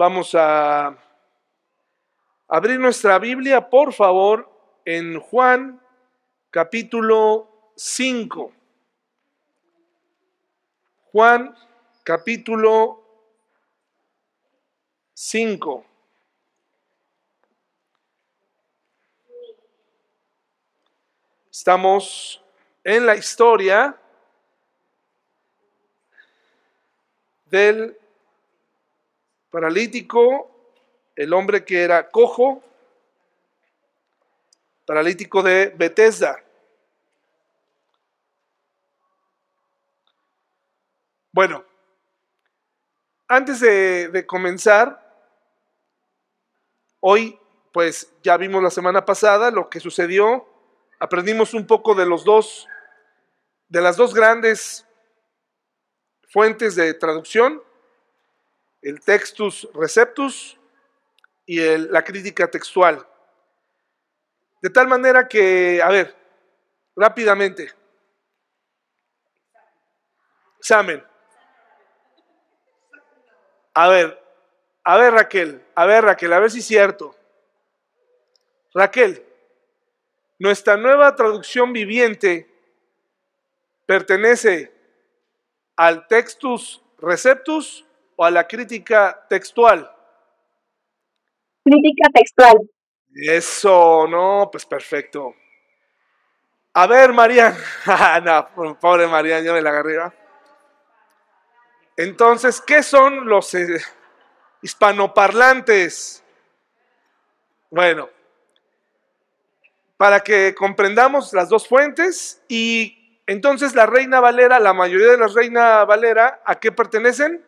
Vamos a abrir nuestra Biblia, por favor, en Juan capítulo 5. Juan capítulo 5. Estamos en la historia del paralítico, el hombre que era cojo, paralítico de Bethesda. Bueno, antes de, de, comenzar, hoy pues ya vimos la semana pasada lo que sucedió, aprendimos un poco de los dos, de las dos grandes fuentes de traducción, el textus receptus y la crítica textual. De tal manera que, a ver, rápidamente, examen. A ver, a ver Raquel, a ver Raquel, a ver si es cierto. Raquel, nuestra nueva traducción viviente pertenece al textus receptus o a la crítica textual? Crítica textual. Eso, no, pues perfecto. A ver, Marian. no, pobre Marian, yo me la agarré. Entonces, ¿qué son los eh, hispanoparlantes? Bueno, para que comprendamos las dos fuentes y entonces la Reina Valera, la mayoría de las Reina Valera, ¿a qué pertenecen?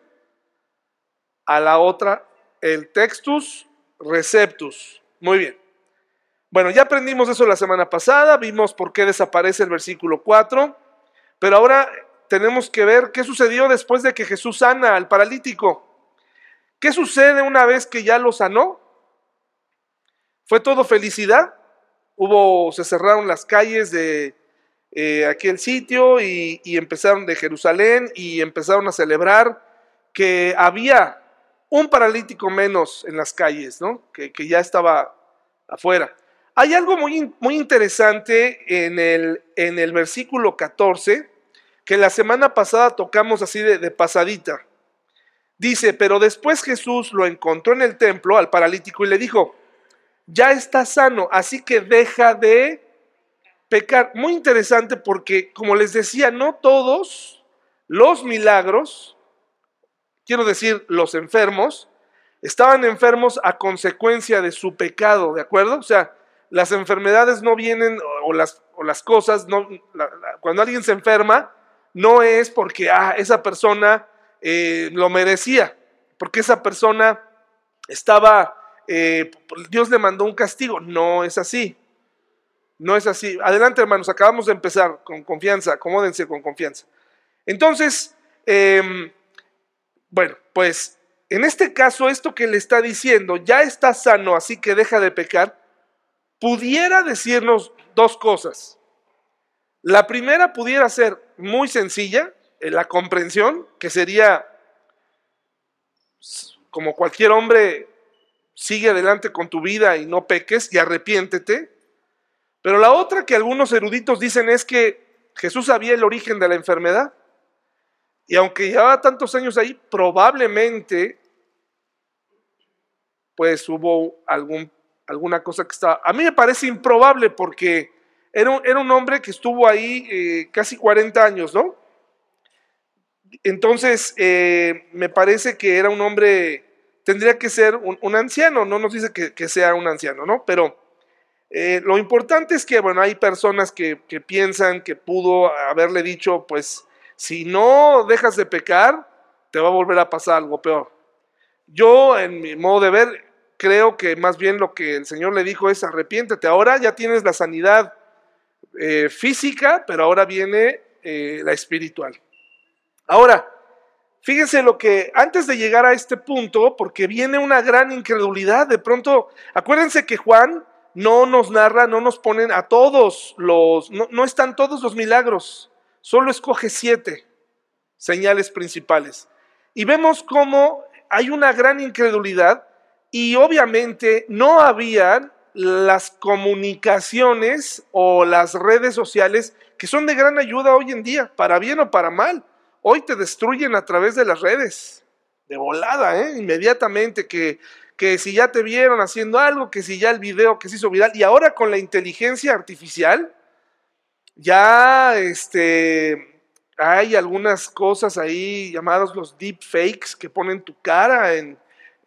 A la otra, el Textus Receptus. Muy bien. Bueno, ya aprendimos eso la semana pasada, vimos por qué desaparece el versículo 4, pero ahora tenemos que ver qué sucedió después de que Jesús sana al paralítico. ¿Qué sucede una vez que ya lo sanó? ¿Fue todo felicidad? Hubo, se cerraron las calles de eh, aquel sitio y, empezaron de Jerusalén y empezaron a celebrar que había un paralítico menos en las calles, ¿no? que, ya estaba afuera. Hay algo muy, muy interesante en el, en el versículo 14 que la semana pasada tocamos así de, de pasadita. Dice, pero después Jesús lo encontró en el templo al paralítico y le dijo, ya está sano, así que deja de pecar. Muy interesante porque, como les decía, no todos los milagros, quiero decir, los enfermos, estaban enfermos a consecuencia de su pecado, ¿de acuerdo? O sea, las enfermedades no vienen, o las, o las cosas, no, cuando alguien se enferma, no es porque ah, esa persona eh, lo merecía, porque esa persona estaba, eh, Dios le mandó un castigo, no es así. No es así. Adelante, hermanos, acabamos de empezar con confianza, acomódense con confianza. Entonces, em, bueno, pues en este caso, esto que le está diciendo, ya está sano, así que deja de pecar, pudiera decirnos dos cosas. La primera pudiera ser muy sencilla, en la comprensión, que sería como cualquier hombre, sigue adelante con tu vida y no peques y arrepiéntete. Pero la otra que algunos eruditos dicen es que Jesús sabía el origen de la enfermedad. Y aunque llevaba tantos años ahí, probablemente pues hubo algún, alguna cosa que estaba... A mí me parece improbable porque era un, era un hombre que estuvo ahí eh, casi 40 años, ¿no? Entonces, eh, me parece que era un hombre, tendría que ser un, anciano, no nos dice que, que sea un anciano, ¿no? Pero eh, lo importante es que, bueno, hay personas que, piensan que pudo haberle dicho, pues, si no dejas de pecar, te va a volver a pasar algo peor. Yo, en mi modo de ver, creo que más bien lo que el Señor le dijo es arrepiéntete. Ahora ya tienes la sanidad eh, física, pero ahora viene eh, la espiritual. Ahora, fíjense lo que antes de llegar a este punto, porque viene una gran incredulidad, de pronto, acuérdense que Juan no nos narra, no nos ponen a todos los, no, están todos los milagros, solo escoge siete señales principales. Y vemos cómo hay una gran incredulidad y obviamente no habían las comunicaciones o las redes sociales que son de gran ayuda hoy en día, para bien o para mal. Hoy te destruyen a través de las redes, de volada, ¿eh? inmediatamente, que, que si ya te vieron haciendo algo, que si ya el video que se hizo viral, y ahora con la inteligencia artificial, ya este, hay algunas cosas ahí llamadas los deepfakes que ponen tu cara en,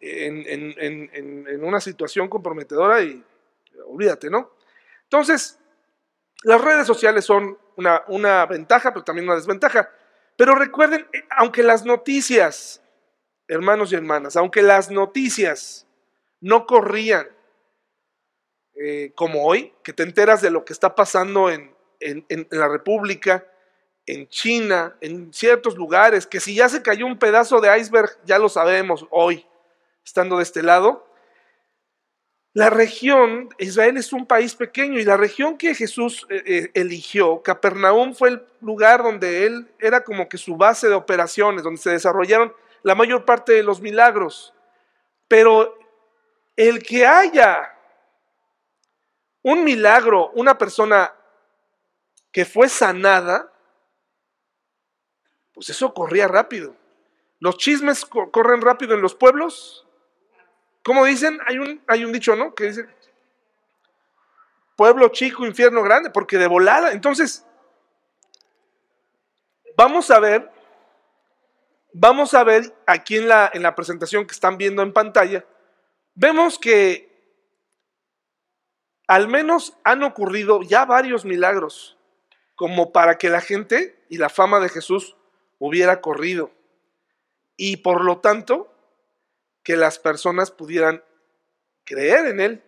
en, una situación comprometedora y olvídate, ¿no? Entonces, las redes sociales son una, una ventaja, pero también una desventaja. Pero recuerden, eh, aunque las noticias, hermanos y hermanas, aunque las noticias no corrían eh, como hoy, que te enteras de lo que está pasando en, en, la República, en China, en ciertos lugares, que si ya se cayó un pedazo de iceberg, ya lo sabemos hoy, estando de este lado. La región, Israel es un país pequeño y la región que Jesús eh, eh, eligió, Capernaum, fue el lugar donde él era como que su base de operaciones, donde se desarrollaron la mayor parte de los milagros. Pero el que haya un milagro, una persona que fue sanada, pues eso corría rápido. Los chismes corren rápido en los pueblos. ¿Cómo dicen? Hay un, hay un dicho, ¿no? Que dice, pueblo chico, infierno grande, porque de volada. Entonces, vamos a ver, vamos a ver aquí en la, en la presentación que están viendo en pantalla, vemos que al menos han ocurrido ya varios milagros como para que la gente y la fama de Jesús hubiera corrido. Y por lo tanto, que las personas pudieran creer en él.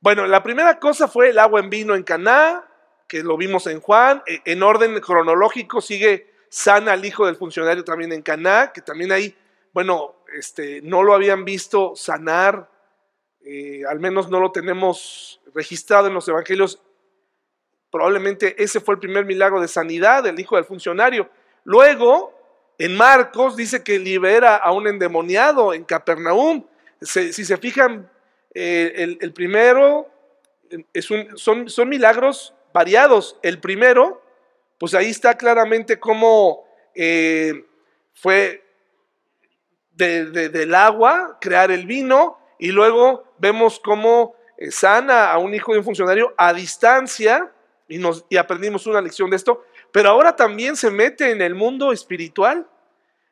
Bueno, la primera cosa fue el agua en vino en Caná, que lo vimos en Juan, e, en orden cronológico sigue sana al hijo del funcionario también en Caná, que también ahí, bueno, este, no lo habían visto sanar, eh, al menos no lo tenemos registrado en los evangelios Probablemente ese fue el primer milagro de sanidad del hijo del funcionario. Luego, en Marcos dice que libera a un endemoniado en Capernaum. si se fijan, eh, el, primero es un, son, son milagros variados. El primero, pues ahí está claramente cómo eh, fue del agua crear el vino y luego vemos cómo eh, sana a un hijo de un funcionario a distancia y, aprendimos una lección de esto, pero ahora también se mete en el mundo espiritual.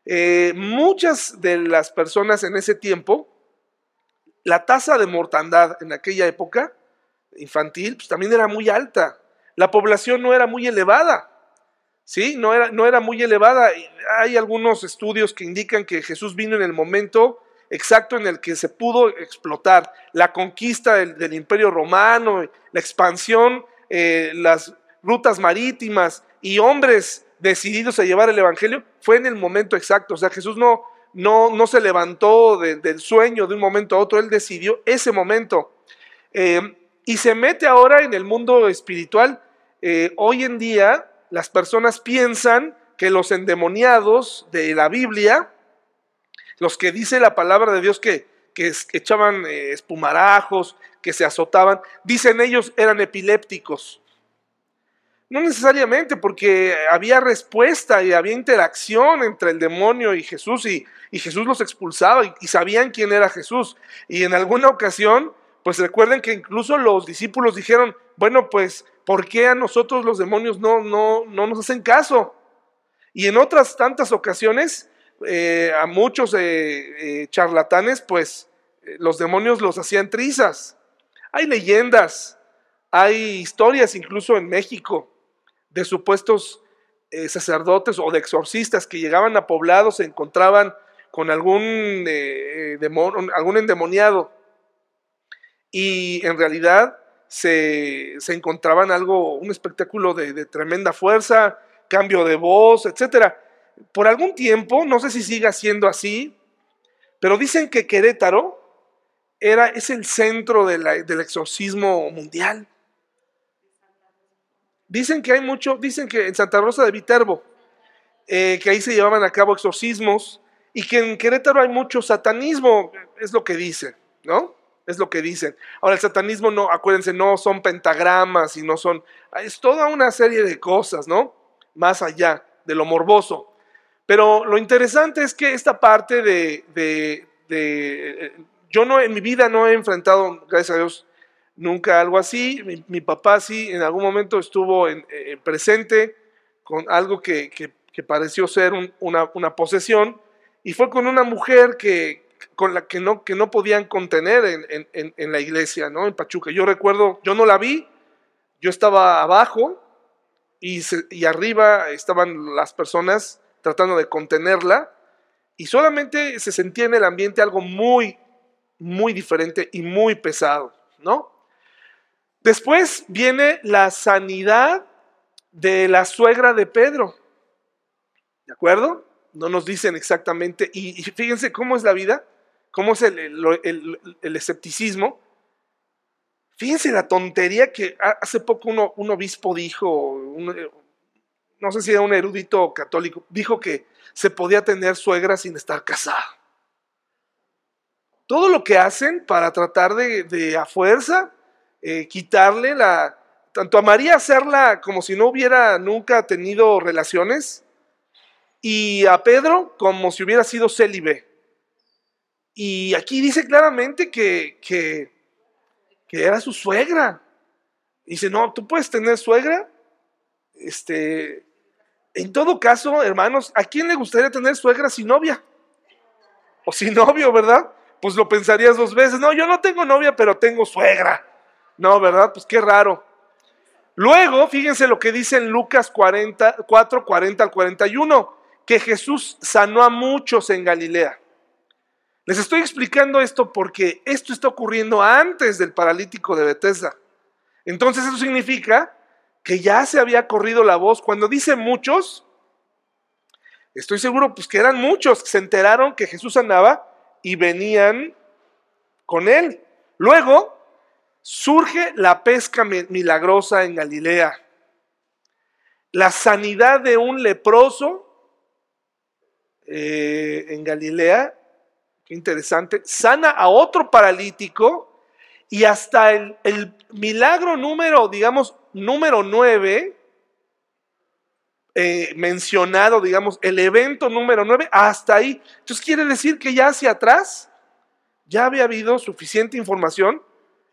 Eh, muchas de las personas en ese tiempo, la tasa de mortandad en aquella época infantil pues, también era muy alta. La población no era muy elevada. ¿sí? No era, no era muy elevada. Hay algunos estudios que indican que Jesús vino en el momento exacto en el que se pudo explotar la conquista del imperio romano, la expansión eh, las rutas marítimas y hombres decididos a llevar el Evangelio, fue en el momento exacto. O sea, Jesús no, no, no se levantó del sueño de un momento a otro, Él decidió ese momento. Eh, y se mete ahora en el mundo espiritual. Eh, hoy en día las personas piensan que los endemoniados de la Biblia, los que dice la palabra de Dios que, que echaban espumarajos, que se azotaban, dicen ellos eran epilépticos. No necesariamente, porque había respuesta y había interacción entre el demonio y Jesús y, Jesús los expulsaba y, sabían quién era Jesús. Y en alguna ocasión, pues recuerden que incluso los discípulos dijeron, bueno, pues, ¿por qué a nosotros los demonios no, no, no nos hacen caso? Y en otras tantas ocasiones, eh, a muchos eh, eh, charlatanes, pues los demonios los hacían trizas. Hay leyendas, hay historias incluso en México de supuestos eh, sacerdotes o de exorcistas que llegaban a poblados, se encontraban con algún, eh, algún endemoniado y en realidad se, encontraban algo, un espectáculo de, tremenda fuerza, cambio de voz, etc. Por algún tiempo, no sé si siga siendo así, pero dicen que Querétaro era, es el centro del exorcismo mundial. Dicen que hay mucho, dicen que en Santa Rosa de Viterbo, eh, que ahí se llevaban a cabo exorcismos y que en Querétaro hay mucho satanismo, es lo que dicen, ¿no? Es lo que dicen. Ahora, el satanismo no, acuérdense, no son pentagramas y no son, es toda una serie de cosas, ¿no? Más allá de lo morboso. Pero lo interesante es que esta parte de, de, de yo no en mi vida no he enfrentado, gracias a Dios, nunca algo así. Mi, papá sí en algún momento estuvo en, presente con algo que, que, pareció ser una, una, posesión y fue con una mujer que, con la que no, que no podían contener en, en, en, la iglesia, ¿no? En Pachuca. Yo recuerdo, yo no la vi, yo estaba abajo y, y arriba estaban las personas tratando de contenerla y solamente se sentía en el ambiente algo muy, muy diferente y muy pesado, ¿no? Después viene la sanidad de la suegra de Pedro. ¿De acuerdo? No nos dicen exactamente. Y, fíjense cómo es la vida, cómo es el, escepticismo. Fíjense la tontería que hace poco un obispo dijo, no sé si era un erudito católico, dijo que se podía tener suegra sin estar casado. Todo lo que hacen para tratar de, de a fuerza eh, quitarle la, tanto a María hacerla como si no hubiera nunca tenido relaciones, y a Pedro como si hubiera sido célibe. Y aquí dice claramente que, que, que era su suegra. Dice, no, tú puedes tener suegra. Este, en todo caso, hermanos, ¿a quién le gustaría tener suegra sin novia? O sin novio, ¿verdad? Pues lo pensarías dos veces. No, yo no tengo novia, pero tengo suegra. No, ¿verdad? Pues qué raro. Luego, fíjense lo que dice en Lucas 40, 4, 40 al 41, que Jesús sanó a muchos en Galilea. Les estoy explicando esto porque esto está ocurriendo antes del paralítico de Bethesda. Entonces eso significa que ya se había corrido la voz. Cuando dice muchos, estoy seguro pues que eran muchos que se enteraron que Jesús sanaba y venían con él. Luego, surge la pesca milagrosa en Galilea. La sanidad de un leproso eh, en Galilea, qué interesante, sana a otro paralítico y hasta el, milagro número, digamos, número nueve, eh, mencionado, digamos, el evento número nueve, hasta ahí. Entonces quiere decir que ya hacia atrás ya había habido suficiente información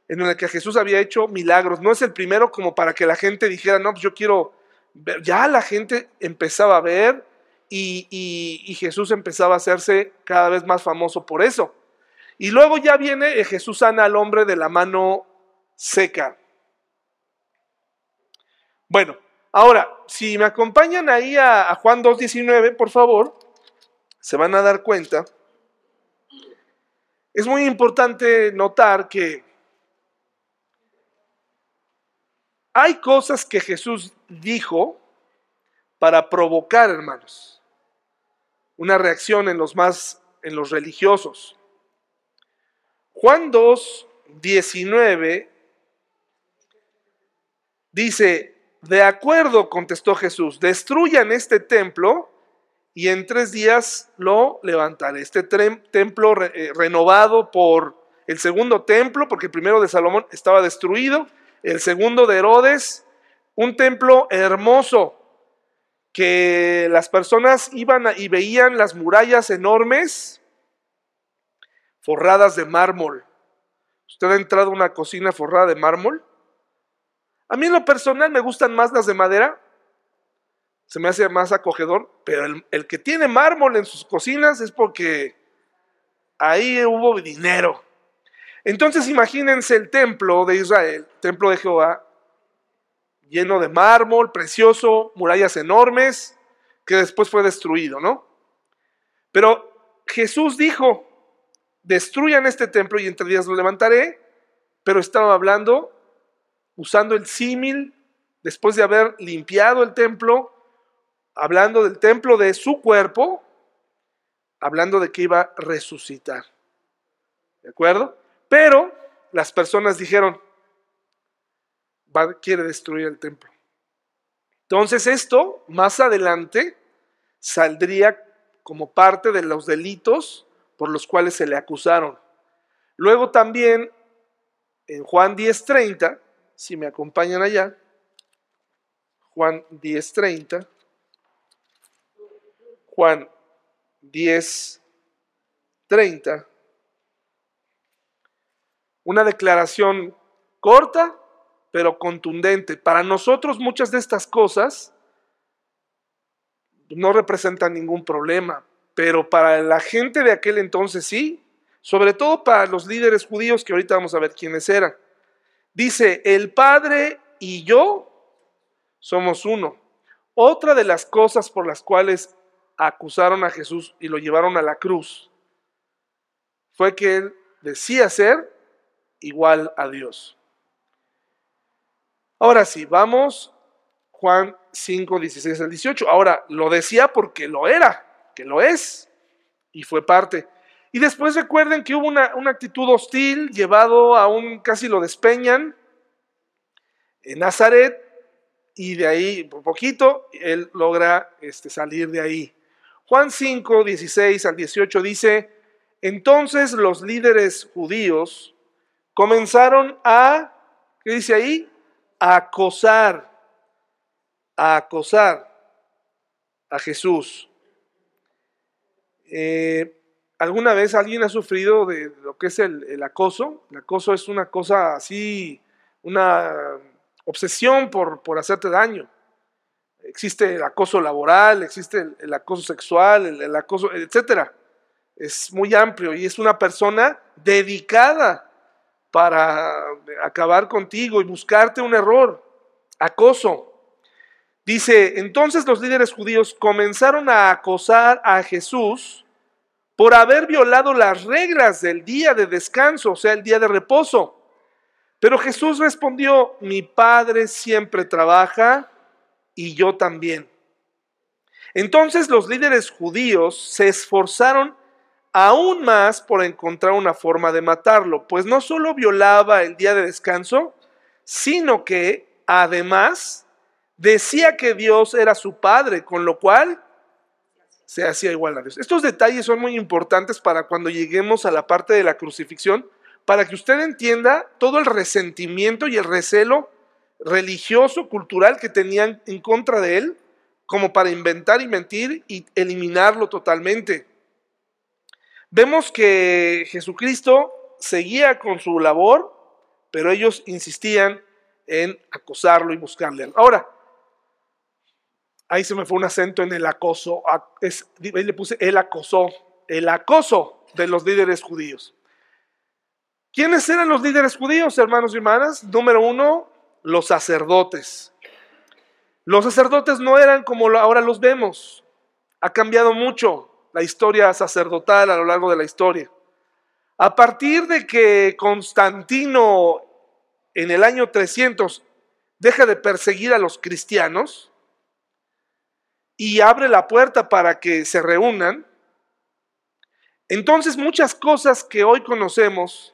en el que Jesús había hecho milagros. No es el primero como para que la gente dijera, no, pues yo quiero ver. Ya la gente empezaba a ver y, Jesús empezaba a hacerse cada vez más famoso por eso. Y luego ya viene Jesús sana al hombre de la mano seca. Bueno, ahora, si me acompañan ahí a, a Juan 2.19, por favor, se van a dar cuenta. Es muy importante notar que Hay cosas que Jesús dijo para provocar, hermanos, una reacción en los más, en los religiosos. Juan 2, 19 dice, de acuerdo, contestó Jesús, destruyan este templo y en tres días lo levantaré. Este templo eh, renovado por el segundo templo, porque el primero de Salomón estaba destruido, el segundo de Herodes, un templo hermoso que las personas iban y veían las murallas enormes forradas de mármol. ¿Usted ha entrado a una cocina forrada de mármol? A mí en lo personal me gustan más las de madera, se me hace más acogedor, pero el, el que tiene mármol en sus cocinas es porque ahí hubo dinero. Entonces imagínense el templo de Israel, templo de Jehová, lleno de mármol, precioso, murallas enormes, que después fue destruido, ¿no? Pero Jesús dijo, destruyan este templo y entre días lo levantaré, pero estaba hablando, usando el símil, después de haber limpiado el templo, hablando del templo de su cuerpo, hablando de que iba a resucitar. ¿De acuerdo? Pero las personas dijeron, quiere destruir el templo. Entonces esto más adelante saldría como parte de los delitos por los cuales se le acusaron. Luego también en Juan 10:30, si me acompañan allá, Juan 10:30, Juan 10:30, una declaración corta pero contundente. Para nosotros muchas de estas cosas no representan ningún problema, pero para la gente de aquel entonces sí, sobre todo para los líderes judíos que ahorita vamos a ver quiénes eran. Dice, el Padre y yo somos uno. Otra de las cosas por las cuales acusaron a Jesús y lo llevaron a la cruz fue que él decía ser igual a Dios. Ahora sí, vamos Juan 5, 16 al 18. Ahora, lo decía porque lo era, que lo es, y fue parte. Y después recuerden que hubo una, actitud hostil, llevado a un, casi lo despeñan en Nazaret, y de ahí, por poquito, él logra este, salir de ahí. Juan 5, 16 al 18 dice, entonces los líderes judíos comenzaron a, ¿qué dice ahí? A acosar, a acosar a Jesús. Eh, ¿Alguna vez alguien ha sufrido de lo que es el, acoso? El acoso es una cosa así, una obsesión por, por hacerte daño. Existe el acoso laboral, existe el, acoso sexual, el, acoso, etcétera. Es muy amplio y es una persona dedicada para acabar contigo y buscarte un error. Acoso. Dice, entonces los líderes judíos comenzaron a acosar a Jesús por haber violado las reglas del día de descanso, o sea, el día de reposo. Pero Jesús respondió, mi Padre siempre trabaja y yo también. Entonces los líderes judíos se esforzaron aún más por encontrar una forma de matarlo, pues no solo violaba el día de descanso, sino que además decía que Dios era su Padre, con lo cual se hacía igual a Dios. Estos detalles son muy importantes para cuando lleguemos a la parte de la crucifixión, para que usted entienda todo el resentimiento y el recelo religioso, cultural que tenían en contra de él, como para inventar y mentir y eliminarlo totalmente. Vemos que Jesucristo seguía con su labor, pero ellos insistían en acosarlo y buscarle. Ahora, Ahí se me fue un acento en el acoso. ahí le puse el acoso. El acoso de los líderes judíos. ¿Quiénes eran los líderes judíos, hermanos y hermanas? Número uno, los sacerdotes. Los sacerdotes no eran como ahora los vemos. Ha cambiado mucho la historia sacerdotal a lo largo de la historia. A partir de que Constantino en el año 300 deja de perseguir a los cristianos, y abre la puerta para que se reúnan, entonces muchas cosas que hoy conocemos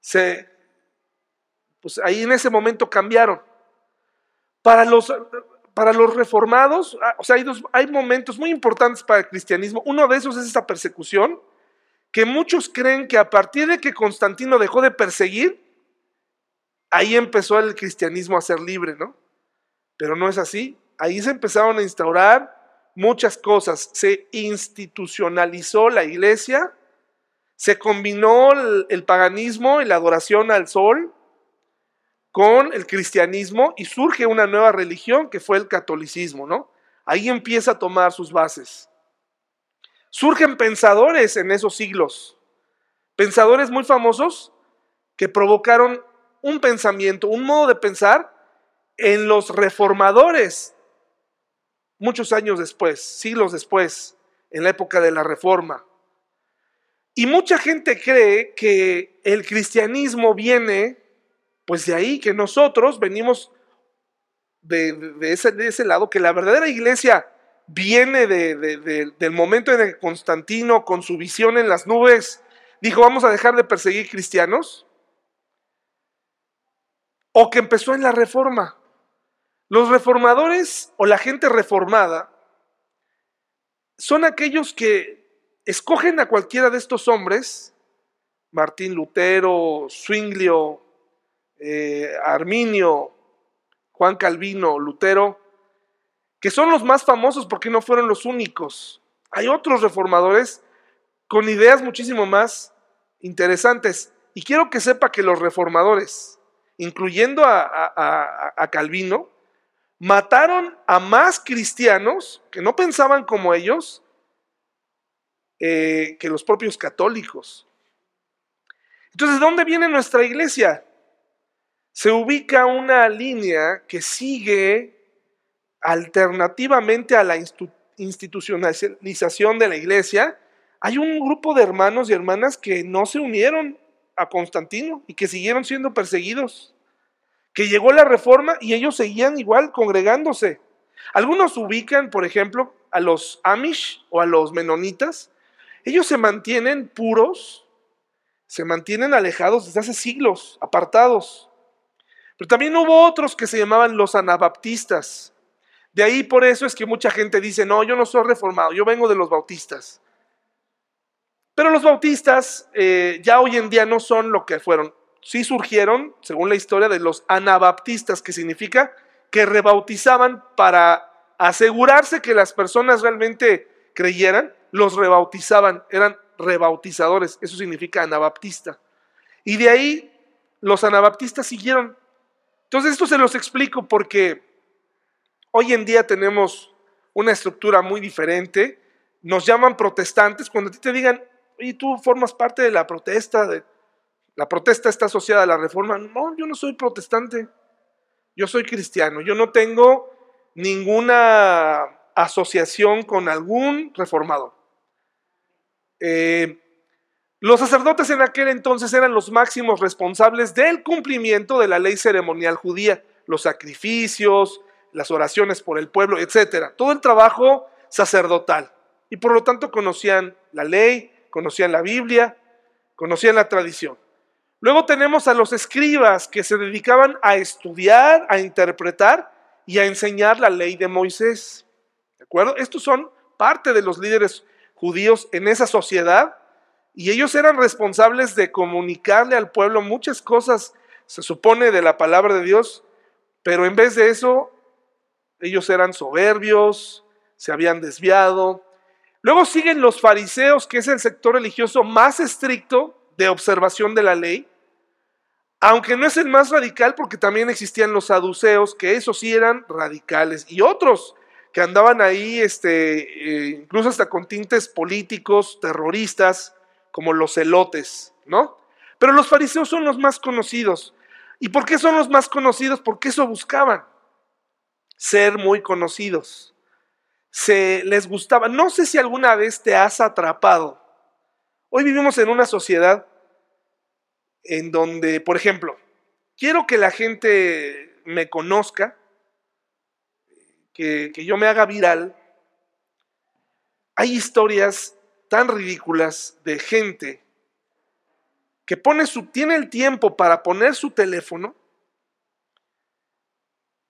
se pues ahí en ese momento cambiaron. Para los, para los reformados, ah, o sea, hay, hay momentos muy importantes para el cristianismo. Uno de esos es esta persecución, que muchos creen que a partir de que Constantino dejó de perseguir, ahí empezó el cristianismo a ser libre, ¿no? Pero no es así ahí se empezaron a instaurar muchas cosas. Se institucionalizó la iglesia, se combinó el, paganismo y la adoración al sol con el cristianismo y surge una nueva religión que fue el catolicismo, ¿no? Ahí empieza a tomar sus bases. Surgen pensadores en esos siglos, pensadores muy famosos que provocaron un pensamiento, un modo de pensar en los reformadores muchos años después, siglos después, en la época de la Reforma. Y mucha gente cree que el cristianismo viene, pues de ahí, que nosotros venimos de, ese, lado, que la verdadera iglesia viene del momento en el que Constantino, con su visión en las nubes, dijo, vamos a dejar de perseguir cristianos. O que empezó en la Reforma. Los reformadores o la gente reformada son aquellos que escogen a cualquiera de estos hombres, Martín Lutero, Zwinglio, eh, Arminio, Juan Calvino, Lutero, que son los más famosos porque no fueron los únicos. Hay otros reformadores con ideas muchísimo más interesantes. Y quiero que sepa que los reformadores, incluyendo a, Calvino, mataron a más cristianos que no pensaban como ellos eh, que los propios católicos. Entonces, ¿de dónde viene nuestra iglesia? Se ubica una línea que sigue alternativamente a la institucionalización de la iglesia. Hay un grupo de hermanos y hermanas que no se unieron a Constantino y que siguieron siendo perseguidos. Que llegó la reforma y ellos seguían igual congregándose. Algunos ubican, por ejemplo, a los Amish o a los menonitas. Ellos se mantienen puros, se mantienen alejados desde hace siglos, apartados. Pero también hubo otros que se llamaban los anabaptistas. De ahí por eso es que mucha gente dice, no, yo no soy reformado, yo vengo de los bautistas. Pero los bautistas eh, ya hoy en día no son lo que fueron. Sí surgieron, según la historia, de los anabaptistas, que significa que rebautizaban para asegurarse que las personas realmente creyeran, los rebautizaban, eran rebautizadores, eso significa anabaptista. Y de ahí los anabaptistas siguieron. Entonces esto se los explico porque hoy en día tenemos una estructura muy diferente. Nos llaman protestantes cuando a ti te digan, y tú formas parte de la protesta, de, la protesta está asociada a la reforma. No, yo no soy protestante, yo soy cristiano, yo no tengo ninguna asociación con algún reformador. Eh, los sacerdotes en aquel entonces eran los máximos responsables del cumplimiento de la ley ceremonial judía, los sacrificios, las oraciones por el pueblo, etcétera, todo el trabajo sacerdotal. Y por lo tanto conocían la ley, conocían la Biblia, conocían la tradición. Luego tenemos a los escribas que se dedicaban a estudiar, a interpretar y a enseñar la ley de Moisés. ¿De acuerdo? Estos son parte de los líderes judíos en esa sociedad y ellos eran responsables de comunicarle al pueblo muchas cosas, se supone, de la palabra de Dios, pero en vez de eso, ellos eran soberbios, se habían desviado, Luego siguen los fariseos, que es el sector religioso más estricto de observación de la ley, aunque no es el más radical porque también existían los saduceos, que esos sí eran radicales, y otros que andaban ahí, este, eh, incluso hasta con tintes políticos, terroristas, como los celotes, ¿no? Pero los fariseos son los más conocidos. ¿Y por qué son los más conocidos? Porque eso buscaban, ser muy conocidos se les gustaba. No sé si alguna vez te has atrapado. Hoy vivimos en una sociedad en donde, por ejemplo, quiero que la gente me conozca, que, que yo me haga viral. Hay historias tan ridículas de gente que pone su, tiene el tiempo para poner su teléfono,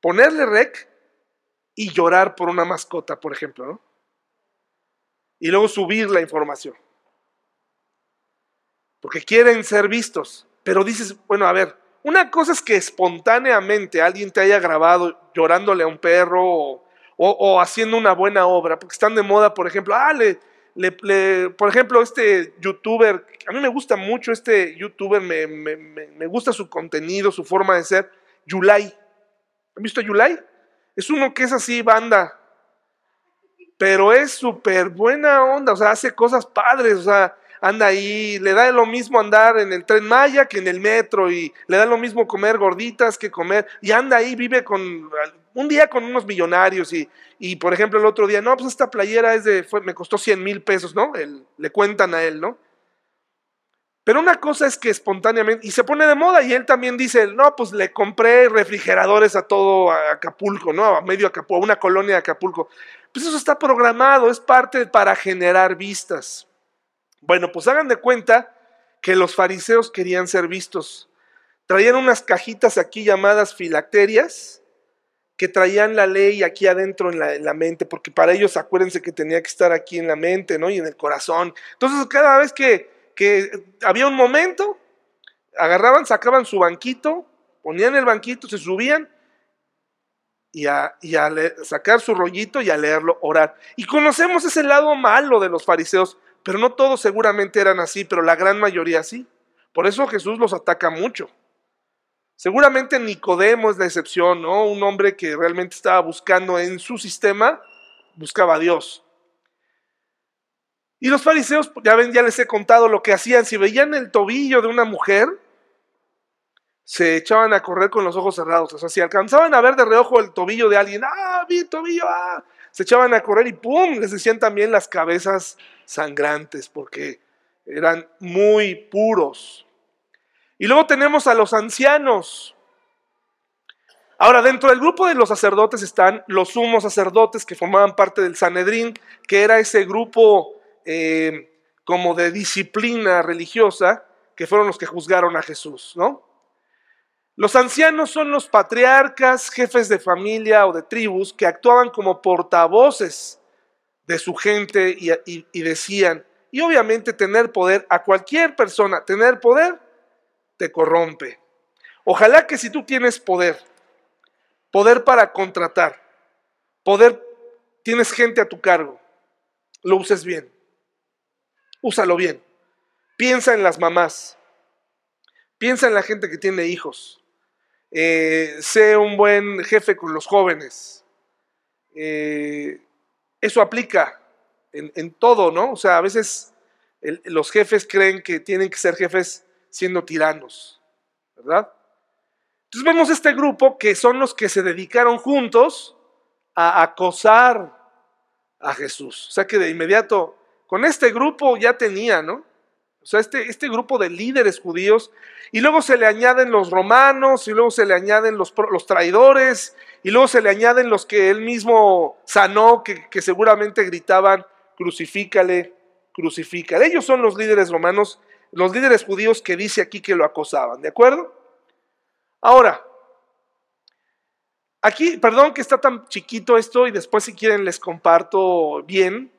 ponerle rec y llorar por una mascota, por ejemplo, ¿no? Y luego subir la información. Porque quieren ser vistos. Pero dices, bueno, a ver, una cosa es que espontáneamente alguien te haya grabado llorándole a un perro o, haciendo una buena obra, porque están de moda, por ejemplo, ah, por ejemplo, este youtuber, a mí me gusta mucho este youtuber, me, me, me gusta su contenido, su forma de ser, Yulai. ¿Han visto a Yulai? Es uno que es así, banda. Pero es súper buena onda, o sea, hace cosas padres, o sea, anda ahí, le da lo mismo andar en el tren Maya que en el metro y le da lo mismo comer gorditas que comer, y anda ahí, vive con, un día con unos millonarios y, y por ejemplo el otro día, no, pues esta playera es de, fue, me costó 100 mil pesos, ¿no? le cuentan a él, ¿no? Pero una cosa es que espontáneamente, y se pone de moda, y él también dice, no, pues le compré refrigeradores a todo Acapulco, ¿no? A medio Acapulco, a una colonia de Acapulco. Pues eso está programado, es parte para generar vistas. Bueno, pues hagan de cuenta que los fariseos querían ser vistos. Traían unas cajitas aquí llamadas filacterias, que traían la ley aquí adentro en la, en la, mente, porque para ellos acuérdense que tenía que estar aquí en la mente, ¿no? Y en el corazón. Entonces, cada vez que, que había un momento, agarraban, sacaban su banquito, ponían el banquito, se subían y a, y a sacar su rollito y a leerlo, orar. Y conocemos ese lado malo de los fariseos, pero no todos seguramente eran así, pero la gran mayoría sí. Por eso Jesús los ataca mucho. Seguramente Nicodemo es la excepción, ¿no? Un hombre que realmente estaba buscando en su sistema, buscaba a Dios. Y los fariseos, ya ven, ya les he contado lo que hacían. Si veían el tobillo de una mujer, se echaban a correr con los ojos cerrados. O sea, si alcanzaban a ver de reojo el tobillo de alguien, ¡ah, vi tobillo! ¡ah! Se echaban a correr y ¡pum! Les decían también las cabezas sangrantes, porque eran muy puros. Y luego tenemos a los ancianos. Ahora, dentro del grupo de los sacerdotes están los sumos sacerdotes que formaban parte del Sanedrín, que era ese grupo eh, como de disciplina religiosa, que fueron los que juzgaron a Jesús, ¿no? Los ancianos son los patriarcas, jefes de familia o de tribus que actuaban como portavoces de su gente y, decían, y obviamente tener poder a cualquier persona, tener poder te corrompe. Ojalá que si tú tienes poder, poder para contratar, poder, tienes gente a tu cargo, lo uses bien. Úsalo bien. Piensa en las mamás. Piensa en la gente que tiene hijos. Eh, sé un buen jefe con los jóvenes. Eh, eso aplica en, todo, ¿no? O sea, a veces los jefes creen que tienen que ser jefes siendo tiranos, ¿verdad? Entonces vemos este grupo que son los que se dedicaron juntos a acosar a Jesús. O sea que de inmediato, con este grupo ya tenía, ¿no? O sea, este, este grupo de líderes judíos, y luego se le añaden los romanos, y luego se le añaden los, los traidores, y luego se le añaden los que él mismo sanó, que, que seguramente gritaban, crucifícale, crucifícale. Ellos son los líderes romanos los líderes judíos que dice aquí que lo acosaban, ¿de acuerdo? Ahora, aquí, perdón que está tan chiquito esto y después si quieren les comparto bien,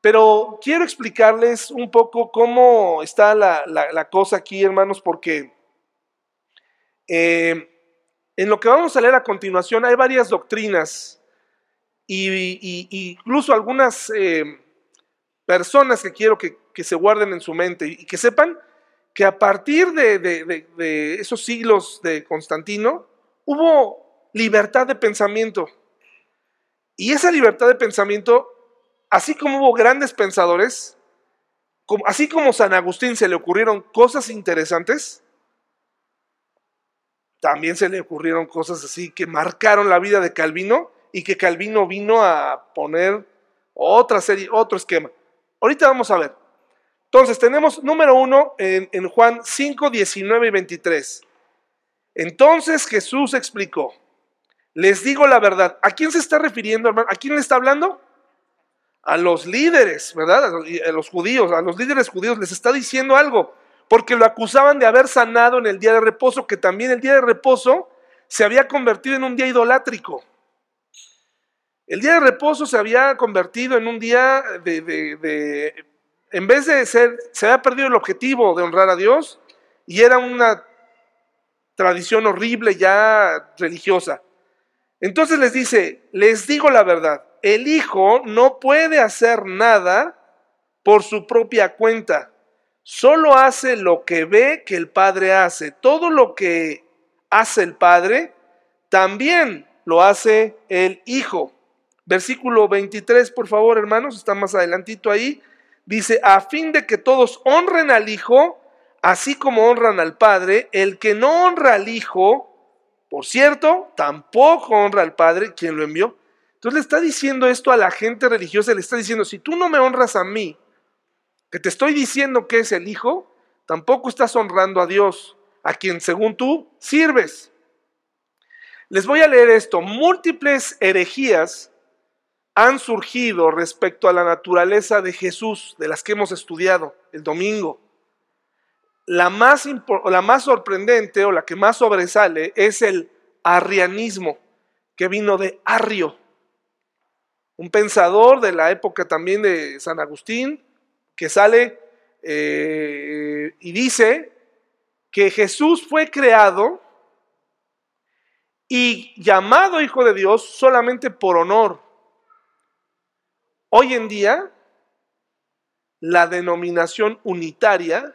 pero quiero explicarles un poco cómo está la, cosa aquí, hermanos, porque eh, en lo que vamos a leer a continuación hay varias doctrinas y, incluso algunas eh, personas que quiero que que se guarden en su mente y que sepan que a partir de, esos siglos de Constantino hubo libertad de pensamiento. Y esa libertad de pensamiento, así como hubo grandes pensadores, así como San Agustín se le ocurrieron cosas interesantes, también se le ocurrieron cosas así que marcaron la vida de Calvino y que Calvino vino a poner otra serie, otro esquema. Ahorita vamos a ver. Entonces tenemos número uno en, Juan 5, 19 y 23. Entonces Jesús explicó, les digo la verdad, ¿a quién se está refiriendo, hermano? ¿A quién le está hablando? A los líderes, ¿verdad? A los judíos, a los líderes judíos les está diciendo algo, porque lo acusaban de haber sanado en el día de reposo, que también el día de reposo se había convertido en un día idolátrico. El día de reposo se había convertido en un día de en vez de ser, se había perdido el objetivo de honrar a Dios y era una tradición horrible ya religiosa. Entonces les dice, les digo la verdad, el Hijo no puede hacer nada por su propia cuenta, solo hace lo que ve que el Padre hace. Todo lo que hace el Padre, también lo hace el Hijo. Versículo 23, por favor, hermanos, está más adelantito ahí. Dice, a fin de que todos honren al Hijo, así como honran al Padre, el que no honra al Hijo, por cierto, tampoco honra al Padre, quien lo envió. Entonces le está diciendo esto a la gente religiosa, le está diciendo, si tú no me honras a mí, que te estoy diciendo que es el Hijo, tampoco estás honrando a Dios, a quien según tú sirves. Les voy a leer esto, múltiples herejías han surgido respecto a la naturaleza de Jesús, de las que hemos estudiado el domingo. La más, la más sorprendente o la que más sobresale es el arrianismo, que vino de Arrio, un pensador de la época también de San Agustín, que sale eh, y dice que Jesús fue creado y llamado Hijo de Dios solamente por honor. Hoy en día, la denominación unitaria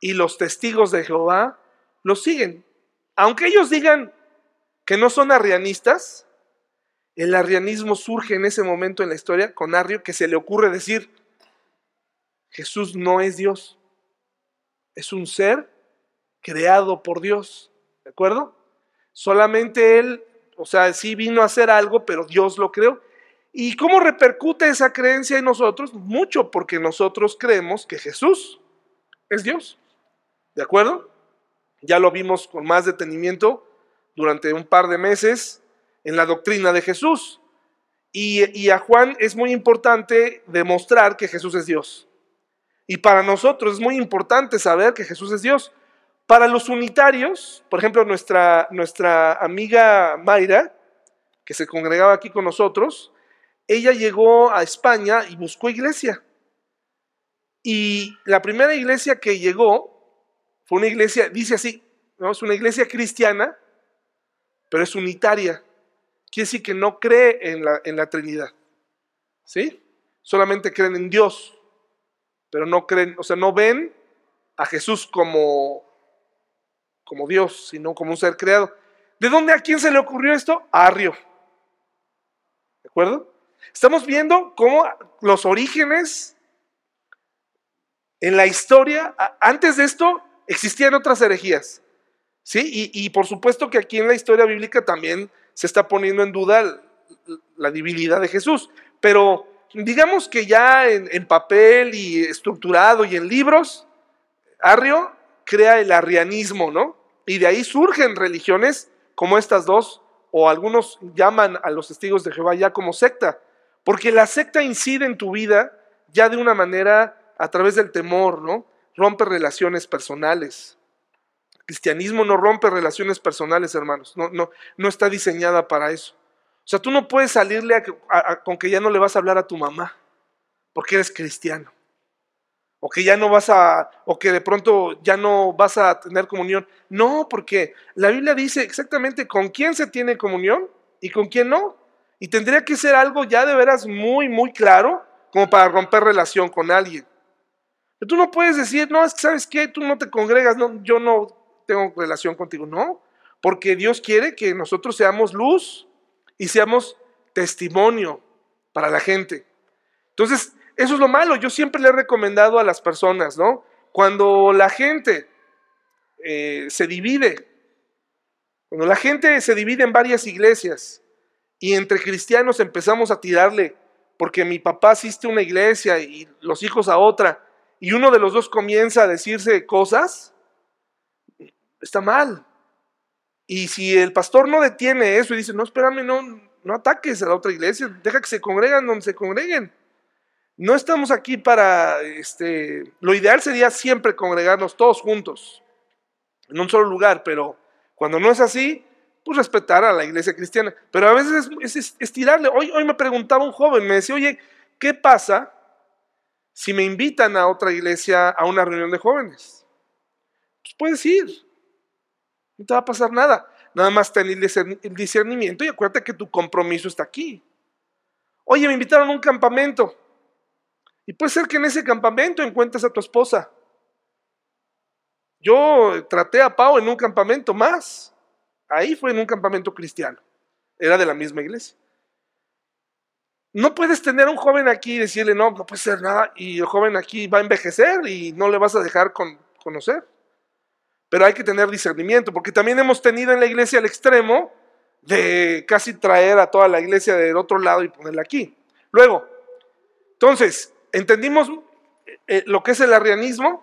y los testigos de Jehová lo siguen. Aunque ellos digan que no son arrianistas, el arrianismo surge en ese momento en la historia con Arrio que se le ocurre decir, Jesús no es Dios, es un ser creado por Dios, ¿de acuerdo? Solamente Él, o sea, sí vino a hacer algo, pero Dios lo creó. ¿Y cómo repercute esa creencia en nosotros? Mucho, porque nosotros creemos que Jesús es Dios, ¿de acuerdo? Ya lo vimos con más detenimiento durante un par de meses en la doctrina de Jesús. Y, a Juan es muy importante demostrar que Jesús es Dios. Y para nosotros es muy importante saber que Jesús es Dios. Para los unitarios, por ejemplo, nuestra, nuestra amiga Mayra, que se congregaba aquí con nosotros, ella llegó a España y buscó iglesia. Y la primera iglesia que llegó fue una iglesia, dice así, ¿no? es una iglesia cristiana, pero es unitaria. Quiere decir que no cree en la, en la Trinidad. ¿Sí? Solamente creen en Dios, pero no creen, o sea, no ven a Jesús como como Dios, sino como un ser creado. ¿De dónde a quién se le ocurrió esto? A Arrio. ¿De acuerdo? Estamos viendo cómo los orígenes en la historia, antes de esto, existían otras herejías. ¿Sí? Y, por supuesto que aquí en la historia bíblica también se está poniendo en duda la divinidad de Jesús. Pero digamos que ya en, papel y estructurado y en libros, Arrio crea el arrianismo, ¿no? Y de ahí surgen religiones como estas dos, o algunos llaman a los testigos de Jehová ya como secta, porque la secta incide en tu vida ya de una manera a través del temor, ¿no? Rompe relaciones personales. Cristianismo no rompe relaciones personales, hermanos, no, no, no está diseñada para eso. O sea, tú no puedes salirle con que ya no le vas a hablar a tu mamá, porque eres cristiano o que ya no vas a, o que de pronto ya no vas a tener comunión. No, porque la Biblia dice exactamente con quién se tiene comunión y con quién no. Y tendría que ser algo ya de veras muy, muy claro como para romper relación con alguien. Pero tú no puedes decir, no, es que sabes qué, tú no te congregas, no, yo no tengo relación contigo. No, porque Dios quiere que nosotros seamos luz y seamos testimonio para la gente. Entonces, eso es lo malo. Yo siempre le he recomendado a las personas, ¿no? Cuando la gente eh, se divide, cuando la gente se divide en varias iglesias y entre cristianos empezamos a tirarle porque mi papá asiste a una iglesia y los hijos a otra, y uno de los dos comienza a decirse cosas, está mal. Y si el pastor no detiene eso y dice, no, espérame, no, no ataques a la otra iglesia, deja que se congregan donde se congreguen. No estamos aquí para, este, lo ideal sería siempre congregarnos todos juntos, en un solo lugar, pero cuando no es así, pues respetar a la iglesia cristiana. Pero a veces es, estirarle. Hoy, hoy me preguntaba un joven, me decía, oye, ¿qué pasa si me invitan a otra iglesia a una reunión de jóvenes? Pues puedes ir, no te va a pasar nada. Nada más ten el discernimiento y acuérdate que tu compromiso está aquí. Oye, me invitaron a un campamento. Y puede ser que en ese campamento encuentres a tu esposa. Yo traté a Pau en un campamento más. Ahí fue en un campamento cristiano. Era de la misma iglesia. No puedes tener a un joven aquí y decirle, no, no puede ser nada. Y el joven aquí va a envejecer y no le vas a dejar conocer. Pero hay que tener discernimiento, porque también hemos tenido en la iglesia el extremo de casi traer a toda la iglesia del otro lado y ponerla aquí. Luego, entonces, entendimos eh, lo que es el arrianismo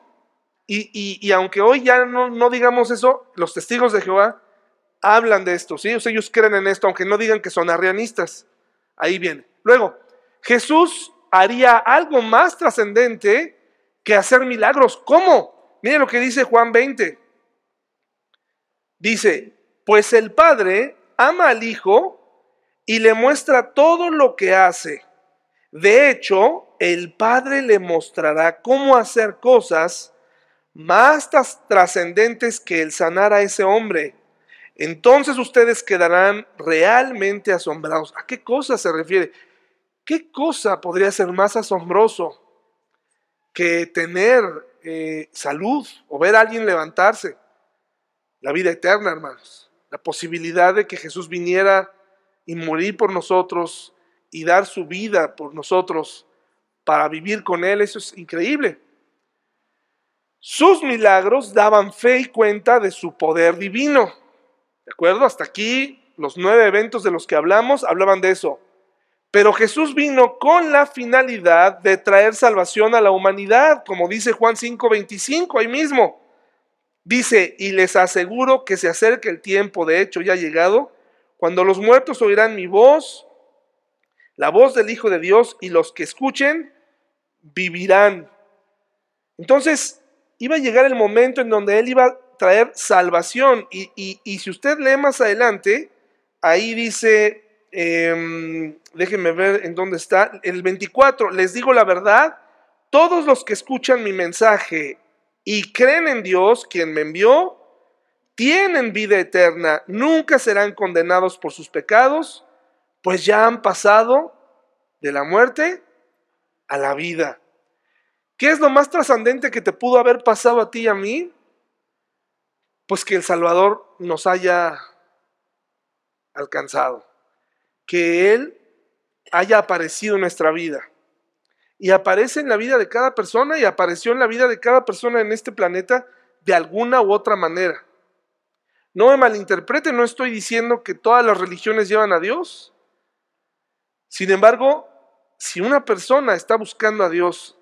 y, aunque hoy ya no, digamos eso, los testigos de Jehová hablan de esto, ¿sí? ellos creen en esto, aunque no digan que son arrianistas. Ahí viene. Luego, Jesús haría algo más trascendente que hacer milagros. ¿Cómo? Mire lo que dice Juan 20. Dice, pues el Padre ama al Hijo y le muestra todo lo que hace. De hecho, el Padre le mostrará cómo hacer cosas más trascendentes que el sanar a ese hombre. Entonces ustedes quedarán realmente asombrados. ¿A qué cosa se refiere? ¿Qué cosa podría ser más asombroso que tener eh, salud o ver a alguien levantarse? La vida eterna, hermanos. La posibilidad de que Jesús viniera y morir por nosotros y dar su vida por nosotros para vivir con Él, eso es increíble. Sus milagros daban fe y cuenta de su poder divino. ¿De acuerdo? Hasta aquí los nueve eventos de los que hablamos hablaban de eso. Pero Jesús vino con la finalidad de traer salvación a la humanidad, como dice Juan 5:25 ahí mismo. Dice, y les aseguro que se acerca el tiempo, de hecho ya ha llegado, cuando los muertos oirán mi voz, la voz del Hijo de Dios, y los que escuchen vivirán. Entonces, iba a llegar el momento en donde Él iba a traer salvación. Y, si usted lee más adelante, ahí dice, eh, déjenme ver en dónde está, el 24, les digo la verdad, todos los que escuchan mi mensaje y creen en Dios, quien me envió, tienen vida eterna, nunca serán condenados por sus pecados, pues ya han pasado de la muerte a la vida. ¿Qué es lo más trascendente que te pudo haber pasado a ti y a mí? Pues que el Salvador nos haya alcanzado, que Él haya aparecido en nuestra vida. Y aparece en la vida de cada persona y apareció en la vida de cada persona en este planeta de alguna u otra manera. No me malinterprete, no estoy diciendo que todas las religiones llevan a Dios. Sin embargo, si una persona está buscando a Dios,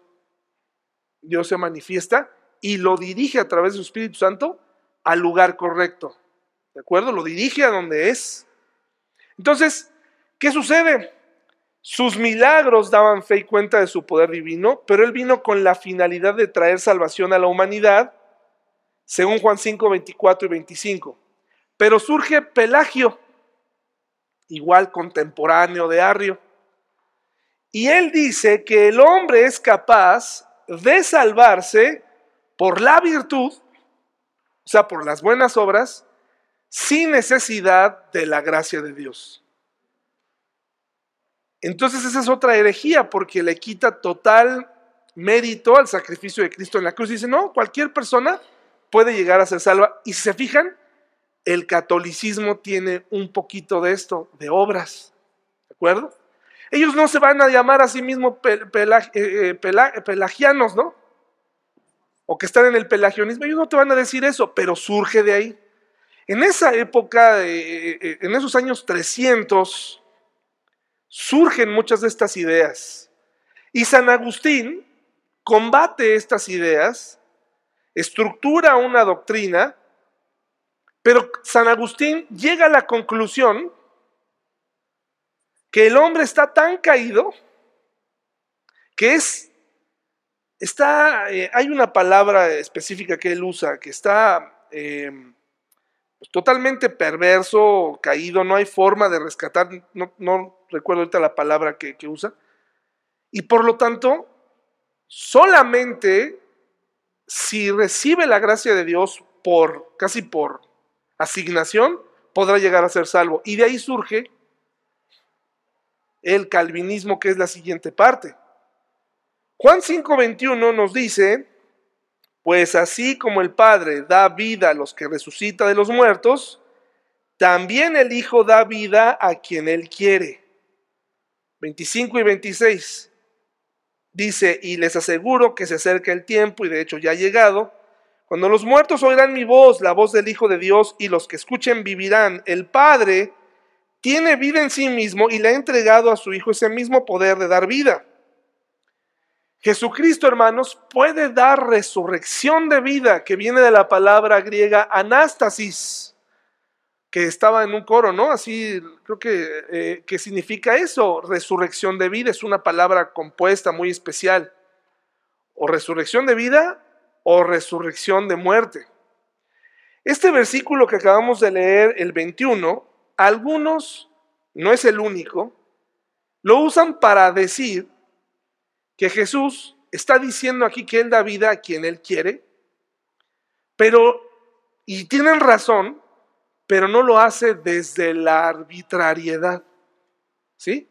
Dios se manifiesta y lo dirige a través de su Espíritu Santo al lugar correcto. ¿De acuerdo? Lo dirige a donde es. Entonces, ¿qué sucede? Sus milagros daban fe y cuenta de su poder divino, pero él vino con la finalidad de traer salvación a la humanidad, según Juan 5, 24 y 25. Pero surge Pelagio, igual contemporáneo de Arrio, y él dice que el hombre es capaz de salvarse por la virtud, o sea, por las buenas obras, sin necesidad de la gracia de Dios. Entonces esa es otra herejía porque le quita total mérito al sacrificio de Cristo en la cruz. Dice, no, cualquier persona puede llegar a ser salva. Y si se fijan, el catolicismo tiene un poquito de esto, de obras. ¿De acuerdo? Ellos no se van a llamar a sí mismos eh, eh, pelagianos, ¿no? O que están en el pelagionismo. Ellos no te van a decir eso, pero surge de ahí. En esa época, eh, en esos años 300, surgen muchas de estas ideas. Y San Agustín combate estas ideas, estructura una doctrina, pero San Agustín llega a la conclusión que el hombre está tan caído que es, está, eh, hay una palabra específica que él usa, que está eh, totalmente perverso, caído, no hay forma de rescatar, no, recuerdo ahorita la palabra que, que usa, y por lo tanto, solamente si recibe la gracia de Dios por, casi por asignación, podrá llegar a ser salvo. Y de ahí surge el calvinismo, que es la siguiente parte. Juan 5:21 nos dice, pues así como el Padre da vida a los que resucita de los muertos, también el Hijo da vida a quien Él quiere. 25 y 26. Dice, y les aseguro que se acerca el tiempo, y de hecho ya ha llegado, cuando los muertos oirán mi voz, la voz del Hijo de Dios, y los que escuchen vivirán. El Padre tiene vida en sí mismo y le ha entregado a su Hijo ese mismo poder de dar vida. Jesucristo, hermanos, puede dar resurrección de vida, que viene de la palabra griega anástasis, que estaba en un coro, ¿no? Así creo que, eh, que significa eso, resurrección de vida, es una palabra compuesta muy especial. O resurrección de vida o resurrección de muerte. Este versículo que acabamos de leer, el 21, algunos no es el único, lo usan para decir que Jesús está diciendo aquí que Él da vida a quien Él quiere, pero, y tienen razón, pero no lo hace desde la arbitrariedad. ¿Sí?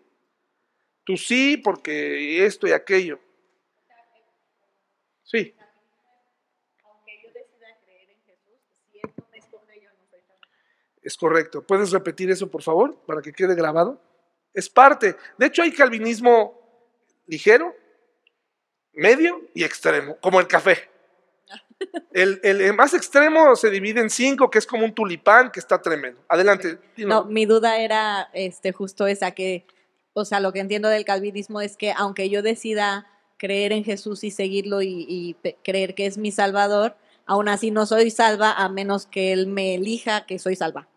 Tú sí, porque esto y aquello. Sí. Es correcto. ¿Puedes repetir eso, por favor, para que quede grabado? Es parte. De hecho, hay calvinismo ligero, medio y extremo, como el café. El, más extremo se divide en cinco, que es como un tulipán, que está tremendo. Adelante. No, mi duda era este, justo esa, que, o sea, lo que entiendo del calvinismo es que aunque yo decida creer en Jesús y seguirlo y, y creer que es mi salvador, aún así no soy salva a menos que Él me elija que soy salva.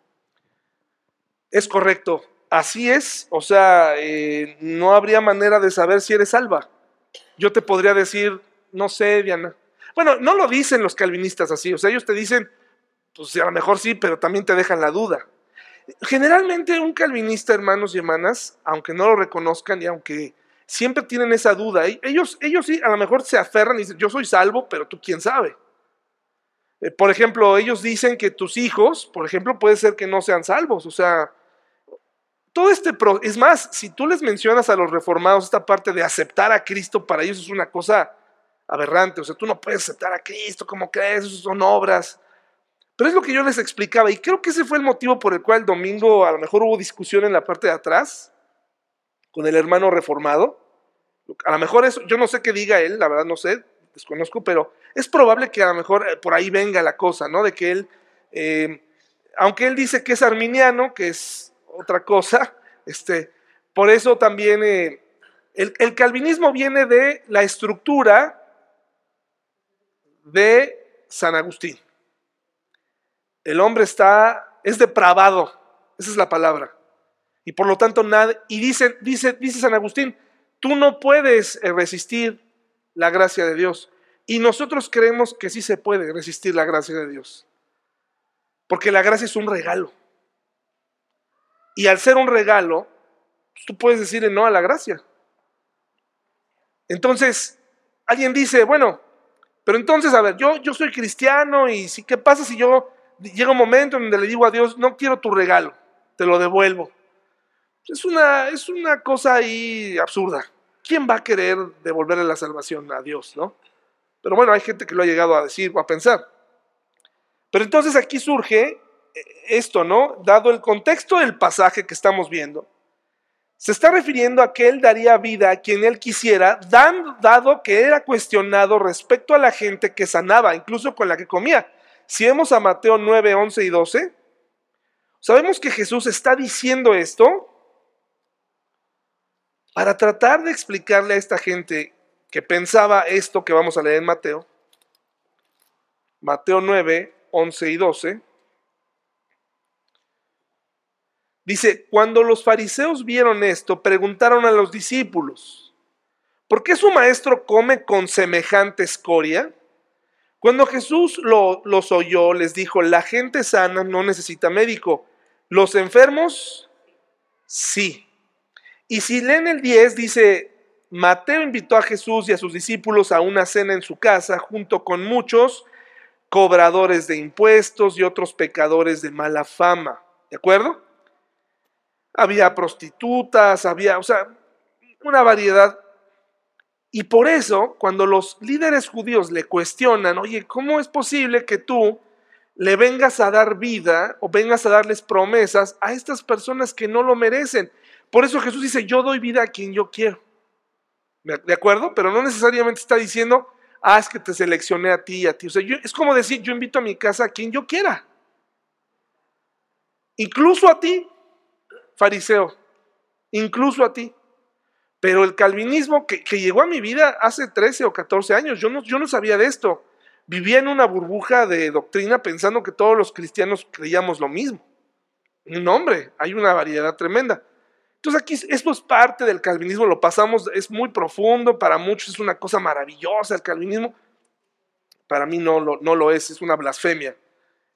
Es correcto, así es, o sea, eh, no habría manera de saber si eres salva. Yo te podría decir, no sé, Diana. Bueno, no lo dicen los calvinistas así, o sea, ellos te dicen, pues a lo mejor sí, pero también te dejan la duda. Generalmente un calvinista, hermanos y hermanas, aunque no lo reconozcan y aunque siempre tienen esa duda, ellos, ellos sí a lo mejor se aferran y dicen, yo soy salvo, pero tú quién sabe. Eh, por ejemplo, ellos dicen que tus hijos, por ejemplo, puede ser que no sean salvos, o sea, todo este, es más, si tú les mencionas a los reformados esta parte de aceptar a Cristo, para ellos es una cosa aberrante, o sea, tú no puedes aceptar a Cristo, ¿cómo crees? Son obras. Pero es lo que yo les explicaba y creo que ese fue el motivo por el cual el domingo a lo mejor hubo discusión en la parte de atrás con el hermano reformado. A lo mejor eso, yo no sé qué diga él, la verdad no sé, desconozco, pero es probable que a lo mejor eh, por ahí venga la cosa, ¿no? De que él, eh, aunque él dice que es arminiano, que es otra cosa. Este, por eso también eh, el, el, calvinismo viene de la estructura de San Agustín. El hombre está, es depravado, esa es la palabra. Y por lo tanto, nada, y dice, dice, dice San Agustín, tú no puedes eh, resistir la gracia de Dios. Y nosotros creemos que sí se puede resistir la gracia de Dios. Porque la gracia es un regalo. Y al ser un regalo, pues, tú puedes decirle no a la gracia. Entonces, alguien dice, bueno, pero entonces, a ver, yo, yo soy cristiano y si, ¿qué pasa si yo llega un momento en donde le digo a Dios, no quiero tu regalo, te lo devuelvo? Es una, es una cosa ahí absurda. ¿Quién va a querer devolverle la salvación a Dios, no? Pero bueno, hay gente que lo ha llegado a decir o a pensar. Pero entonces aquí surge esto, ¿no? Dado el contexto del pasaje que estamos viendo, se está refiriendo a que él daría vida a quien él quisiera, dado que era cuestionado respecto a la gente que sanaba, incluso con la que comía. Si vemos a Mateo 9, 11 y 12, sabemos que Jesús está diciendo esto para tratar de explicarle a esta gente que pensaba esto que vamos a leer en Mateo. Mateo 9, 11 y 12. Dice, cuando los fariseos vieron esto, preguntaron a los discípulos, ¿por qué su maestro come con semejante escoria? Cuando Jesús lo, los oyó, les dijo, la gente sana no necesita médico, los enfermos sí. Y si leen el 10, dice, Mateo invitó a Jesús y a sus discípulos a una cena en su casa junto con muchos cobradores de impuestos y otros pecadores de mala fama. ¿De acuerdo? Había prostitutas, había, o sea, una variedad. Y por eso, cuando los líderes judíos le cuestionan, oye, ¿cómo es posible que tú le vengas a dar vida o vengas a darles promesas a estas personas que no lo merecen? Por eso Jesús dice, yo doy vida a quien yo quiero. ¿De acuerdo? Pero no necesariamente está diciendo, ah, es que te seleccioné a ti y a ti. O sea, es como decir, yo invito a mi casa a quien yo quiera. Incluso a ti fariseo, incluso a ti. Pero el calvinismo que, llegó a mi vida hace 13 o 14 años, yo no, yo no sabía de esto. Vivía en una burbuja de doctrina pensando que todos los cristianos creíamos lo mismo. No, hombre, hay una variedad tremenda. Entonces aquí esto es parte del calvinismo, lo pasamos, es muy profundo, para muchos es una cosa maravillosa el calvinismo, para mí no lo, no lo es, es una blasfemia.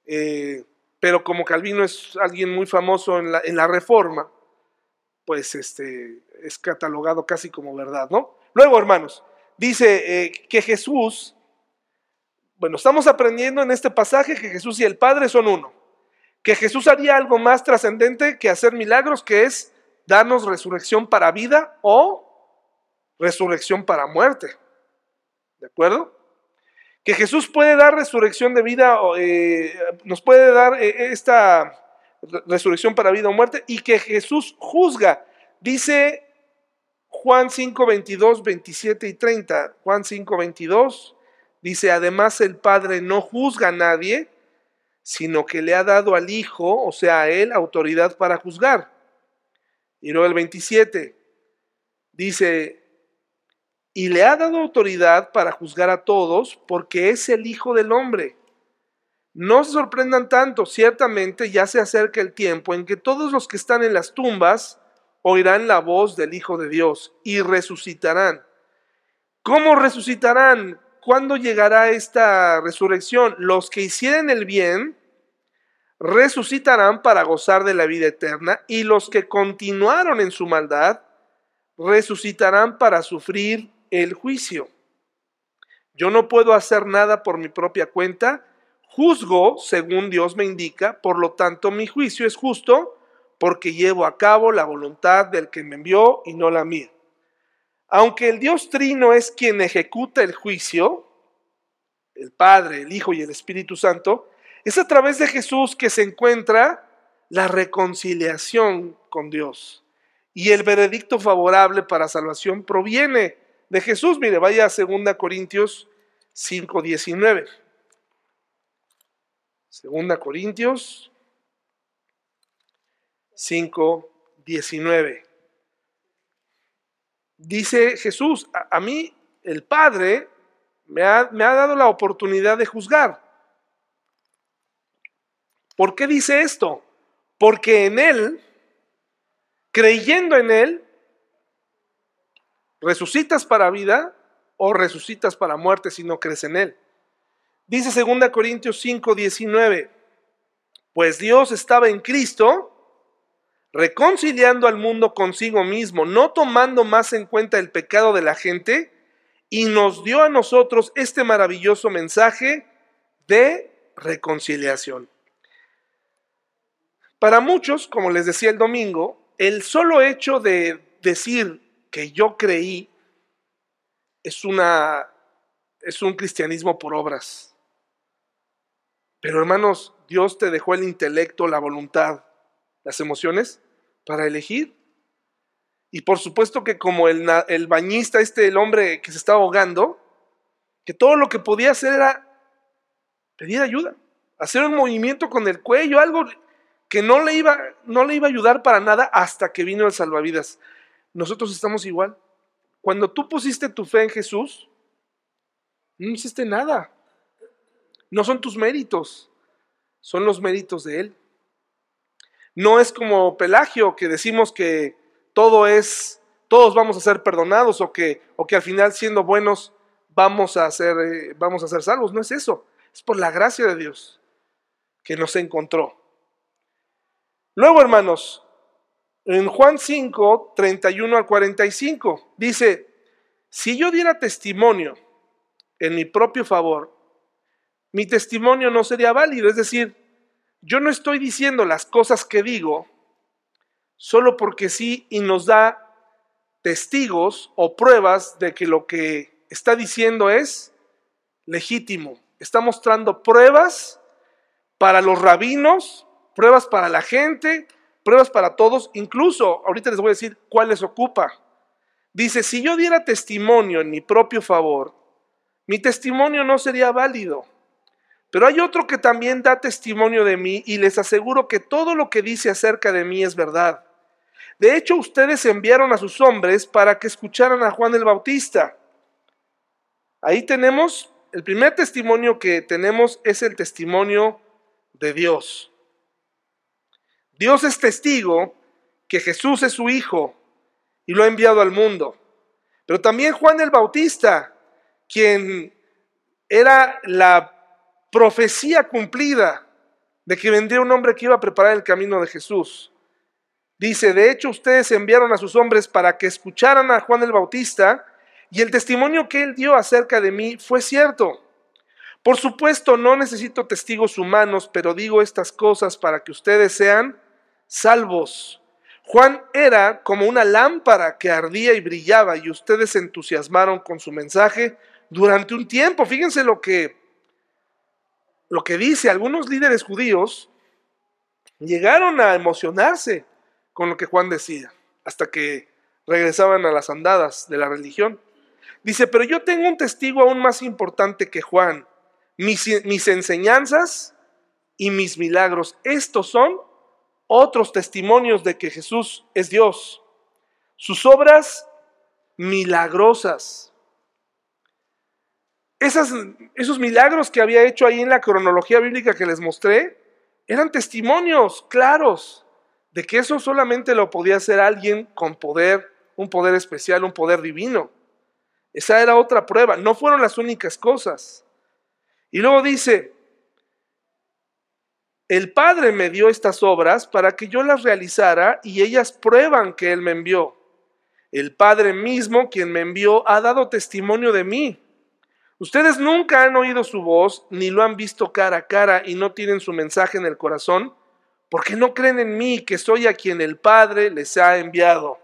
Eh, pero como Calvino es alguien muy famoso en la, en la reforma, pues este, es catalogado casi como verdad, ¿no? Luego, hermanos, dice eh, que Jesús, bueno, estamos aprendiendo en este pasaje que Jesús y el Padre son uno, que Jesús haría algo más trascendente que hacer milagros, que es darnos resurrección para vida o resurrección para muerte. ¿De acuerdo? Que Jesús puede dar resurrección de vida, eh, nos puede dar eh, esta resurrección para vida o muerte, y que Jesús juzga. Dice Juan 5, 22, 27 y 30. Juan 5, 22 dice, además el Padre no juzga a nadie, sino que le ha dado al Hijo, o sea, a Él, autoridad para juzgar. Y luego el 27 dice, y le ha dado autoridad para juzgar a todos porque es el Hijo del Hombre. No se sorprendan tanto, ciertamente ya se acerca el tiempo en que todos los que están en las tumbas oirán la voz del Hijo de Dios y resucitarán. ¿Cómo resucitarán? ¿Cuándo llegará esta resurrección? Los que hicieren el bien resucitarán para gozar de la vida eterna y los que continuaron en su maldad resucitarán para sufrir el juicio. Yo no puedo hacer nada por mi propia cuenta, juzgo según Dios me indica, por lo tanto mi juicio es justo porque llevo a cabo la voluntad del que me envió y no la mía. Aunque el Dios Trino es quien ejecuta el juicio, el Padre, el Hijo y el Espíritu Santo, es a través de Jesús que se encuentra la reconciliación con Dios. Y el veredicto favorable para salvación proviene de Jesús. Mire, vaya a 2 Corintios 5:19. 2 Corintios 5:19. Dice Jesús, a, mí el Padre me ha, me ha dado la oportunidad de juzgar. ¿Por qué dice esto? Porque en Él, creyendo en Él, resucitas para vida o resucitas para muerte si no crees en Él. Dice 2 Corintios 5, 19, pues Dios estaba en Cristo reconciliando al mundo consigo mismo, no tomando más en cuenta el pecado de la gente, y nos dio a nosotros este maravilloso mensaje de reconciliación. Para muchos, como les decía el domingo, el solo hecho de decir que yo creí es una es un cristianismo por obras. Pero hermanos, Dios te dejó el intelecto, la voluntad, las emociones para elegir. Y por supuesto que como el, el bañista, este, el hombre que se estaba ahogando, que todo lo que podía hacer era pedir ayuda, hacer un movimiento con el cuello, algo que no le iba, no le iba a ayudar para nada hasta que vino el salvavidas. Nosotros estamos igual. Cuando tú pusiste tu fe en Jesús, no hiciste nada. No son tus méritos, son los méritos de Él. No es como Pelagio que decimos que todo es, todos vamos a ser perdonados o que, o que al final siendo buenos vamos a, ser, eh, vamos a ser salvos. No es eso, es por la gracia de Dios que nos encontró. Luego, hermanos, en Juan 5, 31 al 45, dice, si yo diera testimonio en mi propio favor, mi testimonio no sería válido. Es decir, yo no estoy diciendo las cosas que digo solo porque sí y nos da testigos o pruebas de que lo que está diciendo es legítimo. Está mostrando pruebas para los rabinos, pruebas para la gente, pruebas para todos, incluso ahorita les voy a decir cuál les ocupa. Dice, si yo diera testimonio en mi propio favor, mi testimonio no sería válido. Pero hay otro que también da testimonio de mí y les aseguro que todo lo que dice acerca de mí es verdad. De hecho, ustedes enviaron a sus hombres para que escucharan a Juan el Bautista. Ahí tenemos, el primer testimonio que tenemos es el testimonio de Dios. Dios es testigo que Jesús es su Hijo y lo ha enviado al mundo. Pero también Juan el Bautista, quien era la profecía cumplida de que vendría un hombre que iba a preparar el camino de Jesús. Dice, de hecho ustedes enviaron a sus hombres para que escucharan a Juan el Bautista y el testimonio que él dio acerca de mí fue cierto. Por supuesto, no necesito testigos humanos, pero digo estas cosas para que ustedes sean salvos. Juan era como una lámpara que ardía y brillaba y ustedes se entusiasmaron con su mensaje durante un tiempo. Fíjense lo que lo que dice algunos líderes judíos llegaron a emocionarse con lo que Juan decía, hasta que regresaban a las andadas de la religión. Dice, pero yo tengo un testigo aún más importante que Juan. Mis, mis enseñanzas y mis milagros, estos son otros testimonios de que Jesús es Dios. Sus obras milagrosas. Esos milagros que había hecho ahí en la cronología bíblica que les mostré eran testimonios claros de que eso solamente lo podía hacer alguien con poder, un poder especial, un poder divino. Esa era otra prueba, no fueron las únicas cosas. Y luego dice, el Padre me dio estas obras para que yo las realizara y ellas prueban que Él me envió. El Padre mismo, quien me envió, ha dado testimonio de mí. Ustedes nunca han oído su voz, ni lo han visto cara a cara y no tienen su mensaje en el corazón, porque no creen en mí, que soy a quien el Padre les ha enviado.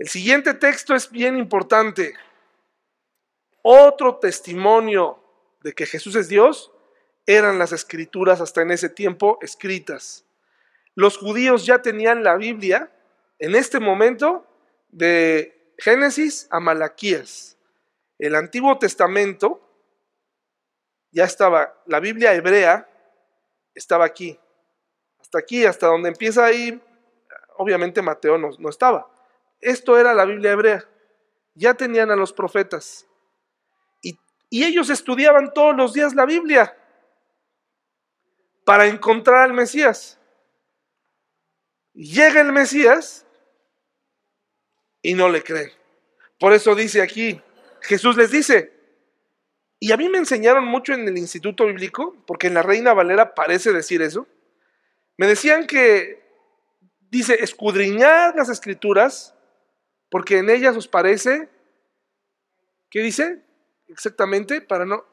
El siguiente texto es bien importante. Otro testimonio de que Jesús es Dios eran las escrituras hasta en ese tiempo escritas. Los judíos ya tenían la Biblia en este momento de Génesis a Malaquías. El Antiguo Testamento ya estaba, la Biblia hebrea estaba aquí, hasta aquí, hasta donde empieza ahí, obviamente Mateo no, no estaba. Esto era la Biblia hebrea. Ya tenían a los profetas. Y, y ellos estudiaban todos los días la Biblia para encontrar al Mesías. Llega el Mesías y no le creen. Por eso dice aquí, Jesús les dice, y a mí me enseñaron mucho en el Instituto Bíblico, porque en la Reina Valera parece decir eso, me decían que dice, escudriñad las escrituras, porque en ellas os parece, ¿qué dice? Exactamente, para no,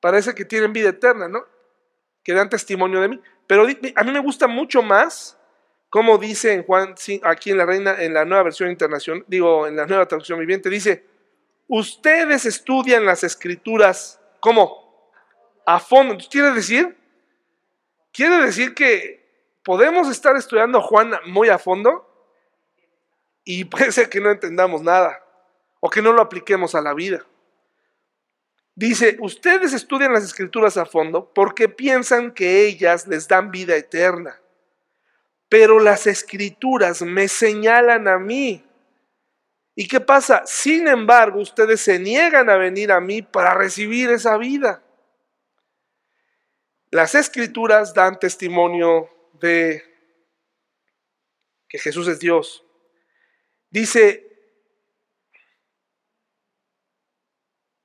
parece que tienen vida eterna, ¿no? Que dan testimonio de mí. Pero a mí me gusta mucho más, como dice en Juan, aquí en la Reina, en la nueva versión internacional, digo, en la nueva traducción viviente, dice, ustedes estudian las escrituras, ¿cómo? A fondo. ¿Quiere decir? Quiere decir que podemos estar estudiando a Juan muy a fondo y puede ser que no entendamos nada o que no lo apliquemos a la vida. Dice, ustedes estudian las escrituras a fondo porque piensan que ellas les dan vida eterna. Pero las escrituras me señalan a mí. ¿Y qué pasa? Sin embargo, ustedes se niegan a venir a mí para recibir esa vida. Las escrituras dan testimonio de que Jesús es Dios. Dice,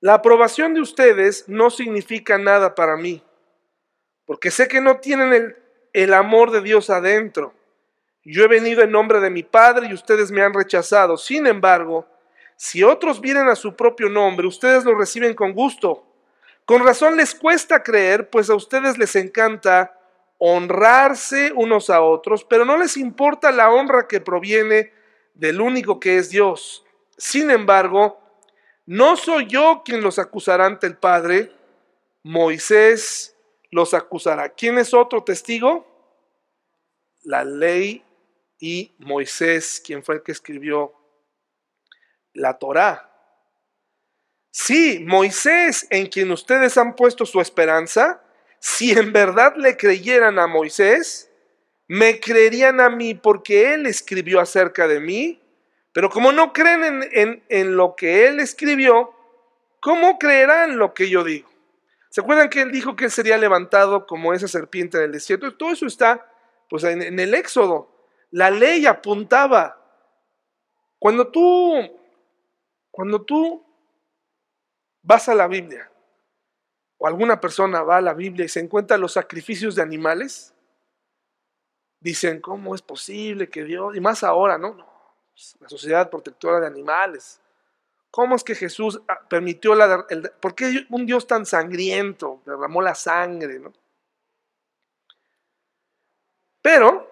la aprobación de ustedes no significa nada para mí, porque sé que no tienen el, amor de Dios adentro. Yo he venido en nombre de mi Padre y ustedes me han rechazado. Sin embargo, si otros vienen a su propio nombre, ustedes lo reciben con gusto. Con razón les cuesta creer, pues a ustedes les encanta honrarse unos a otros, pero no les importa la honra que proviene del único que es Dios. Sin embargo, no soy yo quien los acusará ante el Padre, Moisés los acusará. ¿Quién es otro testigo? La ley y Moisés, quien fue el que escribió la Torá. Sí, Moisés, en quien ustedes han puesto su esperanza, si en verdad le creyeran a Moisés, me creerían a mí porque él escribió acerca de mí. Pero como no creen en, en, lo que él escribió, ¿cómo creerán lo que yo digo? ¿Se acuerdan que él dijo que él sería levantado como esa serpiente del desierto? Todo eso está pues, en, en el Éxodo. La ley apuntaba. Cuando tú, cuando tú vas a la Biblia, o alguna persona va a la Biblia y se encuentra los sacrificios de animales, dicen, ¿cómo es posible que Dios, y más ahora, ¿no? no la sociedad protectora de animales, ¿cómo es que Jesús ah, permitió la... El, ¿Por qué un Dios tan sangriento derramó la sangre, ¿no? Pero,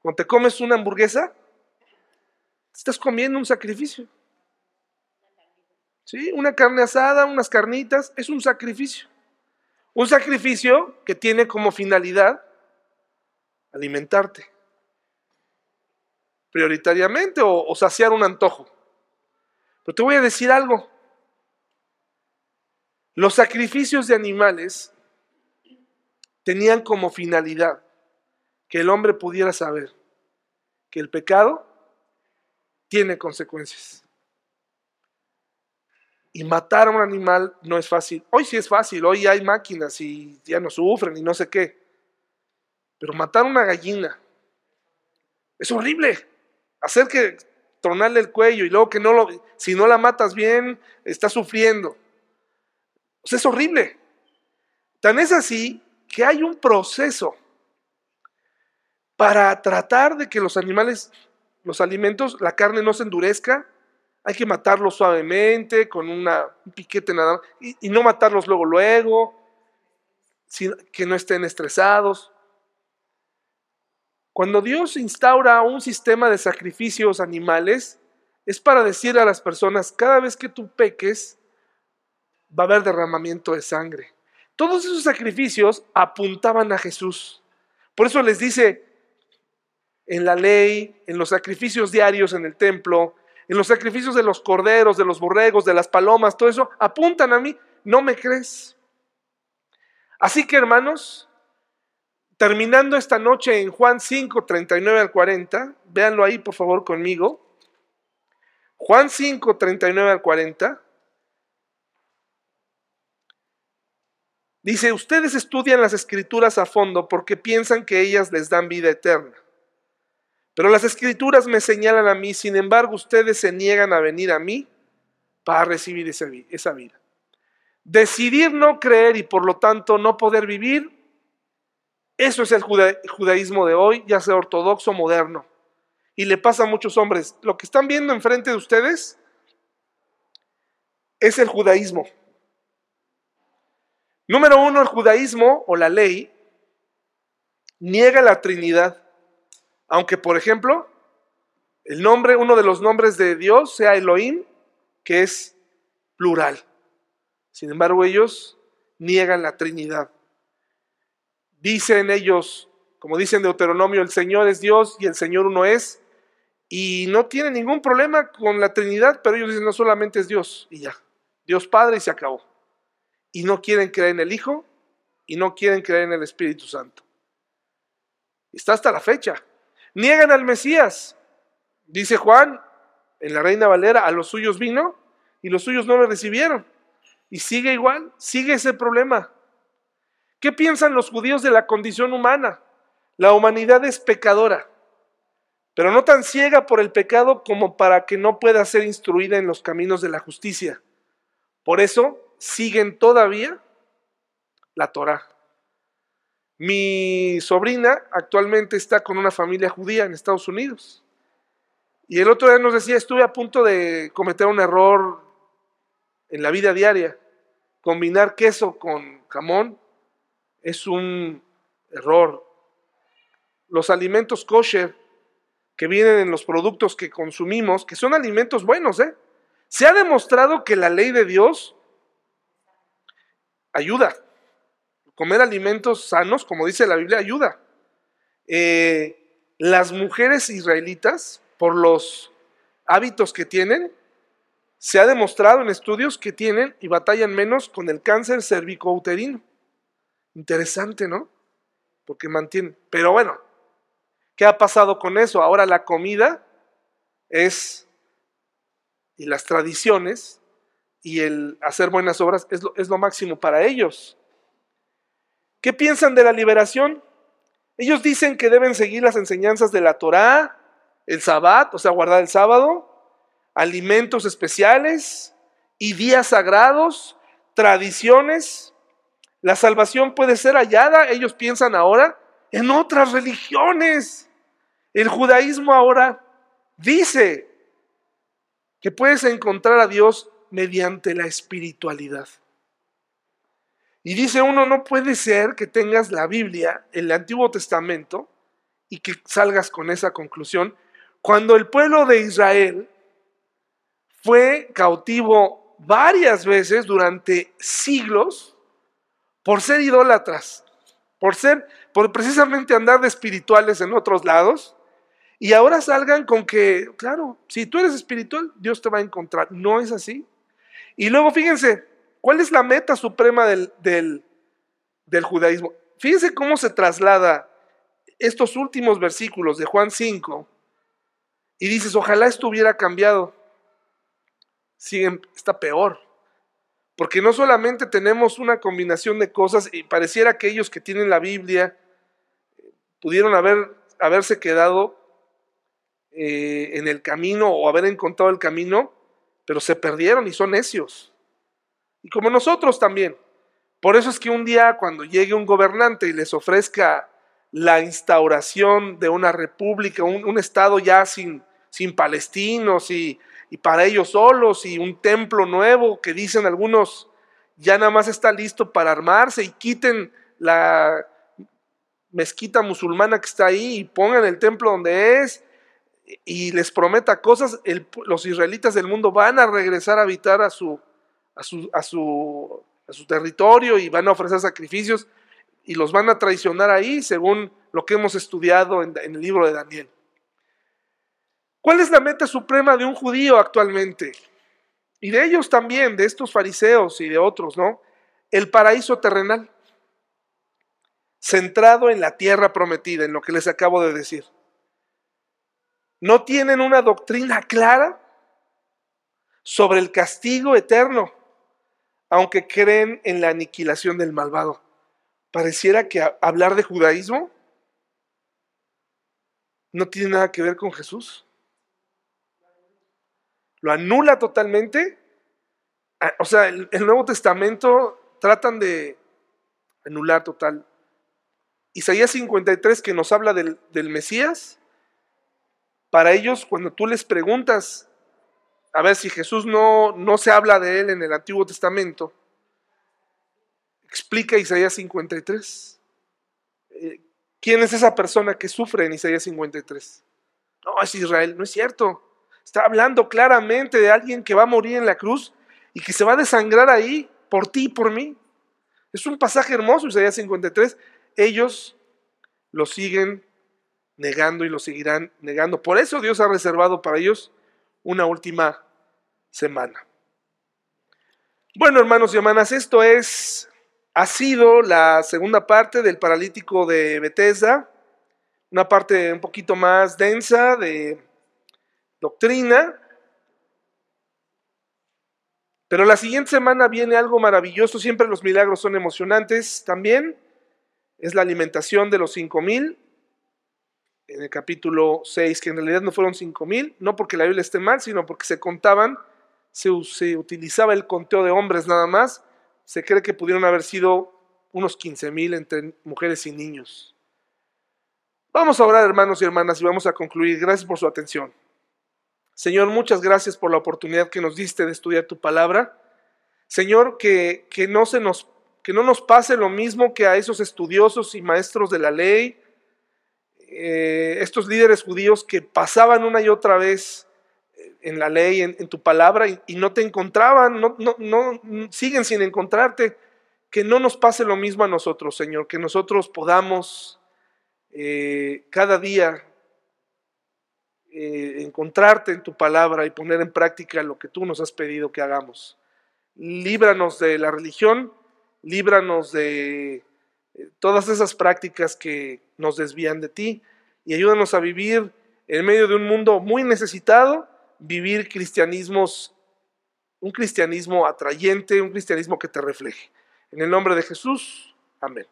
cuando te comes una hamburguesa, estás comiendo un sacrificio. ¿Sí? Una carne asada, unas carnitas, es un sacrificio. Un sacrificio que tiene como finalidad alimentarte prioritariamente o, saciar un antojo. Pero te voy a decir algo. Los sacrificios de animales tenían como finalidad que el hombre pudiera saber que el pecado tiene consecuencias. Y matar a un animal no es fácil. Hoy sí es fácil, hoy hay máquinas y ya no sufren y no sé qué. Pero matar una gallina es horrible. Hacer que tronarle el cuello y luego que no lo, si no la matas bien, está sufriendo. Es horrible. Tan es así que hay un proceso para tratar de que los animales, los alimentos, la carne no se endurezca. Hay que matarlos suavemente, con una, un piquete nada más, y, y no matarlos luego, luego, que no estén estresados. Cuando Dios instaura un sistema de sacrificios animales, es para decir a las personas, cada vez que tú peques, va a haber derramamiento de sangre. Todos esos sacrificios apuntaban a Jesús. Por eso les dice en la ley, en los sacrificios diarios en el templo, en los sacrificios de los corderos, de los borregos, de las palomas, todo eso, apuntan a mí, no me crees. Así que hermanos, terminando esta noche en Juan 5, 39 al 40, véanlo ahí por favor conmigo. Juan 5, 39 al 40. Dice, ustedes estudian las escrituras a fondo porque piensan que ellas les dan vida eterna. Pero las escrituras me señalan a mí, sin embargo ustedes se niegan a venir a mí para recibir esa vida. Decidir no creer y por lo tanto no poder vivir eso es el judaísmo de hoy, ya sea ortodoxo o moderno. Y le pasa a muchos hombres. Lo que están viendo enfrente de ustedes es el judaísmo. Número uno, el judaísmo o la ley niega la Trinidad. Aunque, por ejemplo, el nombre, uno de los nombres de Dios sea Elohim, que es plural. Sin embargo, ellos niegan la Trinidad. Dicen ellos, como dicen Deuteronomio, el Señor es Dios y el Señor uno es. Y no tienen ningún problema con la Trinidad, pero ellos dicen no solamente es Dios y ya. Dios Padre y se acabó. Y no quieren creer en el Hijo y no quieren creer en el Espíritu Santo. Está hasta la fecha. Niegan al Mesías. Dice Juan en la Reina Valera, a los suyos vino y los suyos no lo recibieron. Y sigue igual, sigue ese problema. ¿Qué piensan los judíos de la condición humana? La humanidad es pecadora, pero no tan ciega por el pecado como para que no pueda ser instruida en los caminos de la justicia. Por eso siguen todavía la Torah. Mi sobrina actualmente está con una familia judía en Estados Unidos. Y el otro día nos decía, estuve a punto de cometer un error en la vida diaria, combinar queso con jamón es un error. Los alimentos kosher que vienen en los productos que consumimos, que son alimentos buenos, ¿eh? Se ha demostrado que la ley de Dios ayuda. Comer alimentos sanos, como dice la Biblia, ayuda. Eh, las mujeres israelitas, por los hábitos que tienen, se ha demostrado en estudios que tienen y batallan menos con el cáncer cervicouterino. Interesante, ¿no? Porque mantiene. Pero bueno, ¿qué ha pasado con eso? Ahora la comida es, y las tradiciones, y el hacer buenas obras es lo, es lo máximo para ellos. ¿Qué piensan de la liberación? Ellos dicen que deben seguir las enseñanzas de la Torá, el Sabbat, o sea, guardar el sábado, alimentos especiales y días sagrados, tradiciones la salvación puede ser hallada, ellos piensan ahora, en otras religiones. El judaísmo ahora dice que puedes encontrar a Dios mediante la espiritualidad. Y dice uno, no puede ser que tengas la Biblia, el Antiguo Testamento, y que salgas con esa conclusión, cuando el pueblo de Israel fue cautivo varias veces durante siglos por ser idólatras, por ser, por precisamente andar de espirituales en otros lados, y ahora salgan con que, claro, si tú eres espiritual, Dios te va a encontrar. No es así. Y luego fíjense, ¿cuál es la meta suprema del, del, judaísmo? Fíjense cómo se traslada estos últimos versículos de Juan 5 y dices, ojalá esto hubiera cambiado. Sigue, está peor. Porque no solamente tenemos una combinación de cosas y pareciera que ellos que tienen la Biblia pudieron haber, haberse quedado eh, en el camino o haber encontrado el camino, pero se perdieron y son necios. Y como nosotros también. Por eso es que un día cuando llegue un gobernante y les ofrezca la instauración de una república, un, estado ya sin, sin palestinos y, y para ellos solos y un templo nuevo que dicen algunos ya nada más está listo para armarse y quiten la mezquita musulmana que está ahí y pongan el templo donde es y les prometa cosas, los israelitas del mundo van a regresar a habitar a su, a su, a su, territorio y van a ofrecer sacrificios y los van a traicionar ahí, según lo que hemos estudiado en el libro de Daniel. ¿Cuál es la meta suprema de un judío actualmente? Y de ellos también, de estos fariseos y de otros, ¿no? El paraíso terrenal, centrado en la tierra prometida, en lo que les acabo de decir no tienen una doctrina clara sobre el castigo eterno, aunque creen en la aniquilación del malvado. Pareciera que hablar de judaísmo no tiene nada que ver con Jesús. Lo anula totalmente. Ah, o sea, el, Nuevo Testamento tratan de anular total. Isaías 53 que nos habla del, del Mesías, para ellos, cuando tú les preguntas, a ver si Jesús no, no se habla de él en el Antiguo Testamento, explica Isaías 53. Eh, ¿Quién es esa persona que sufre en Isaías 53? No, es Israel, no es cierto. Está hablando claramente de alguien que va a morir en la cruz y que se va a desangrar ahí por ti y por mí. Es un pasaje hermoso, Isaías 53. Ellos lo siguen negando y lo seguirán negando. Por eso Dios ha reservado para ellos una última semana. Bueno, hermanos y hermanas, esto es, ha sido la segunda parte del paralítico de Bethesda, una parte un poquito más densa de doctrina. Pero la siguiente semana viene algo maravilloso, siempre los milagros son emocionantes también. Es la alimentación de los cinco mil en el capítulo 6, que en realidad no fueron 5 mil, no porque la Biblia esté mal, sino porque se contaban, se, utilizaba el conteo de hombres nada más, se cree que pudieron haber sido unos 15 mil entre mujeres y niños. Vamos a orar, hermanos y hermanas, y vamos a concluir. Gracias por su atención. Señor, muchas gracias por la oportunidad que nos diste de estudiar tu palabra. Señor, que, que, no, se nos, que no nos pase lo mismo que a esos estudiosos y maestros de la ley, eh, estos líderes judíos que pasaban una y otra vez eh, en la ley, en, tu palabra, y, no te encontraban, no, no, no, siguen sin encontrarte, que no nos pase lo mismo a nosotros, Señor, que nosotros podamos eh, cada día encontrarte en tu palabra y poner en práctica lo que tú nos has pedido que hagamos. Líbranos de la religión, líbranos de todas esas prácticas que nos desvían de ti y ayúdanos a vivir en medio de un mundo muy necesitado, vivir cristianismos, un cristianismo atrayente, un cristianismo que te refleje. En el nombre de Jesús, amén.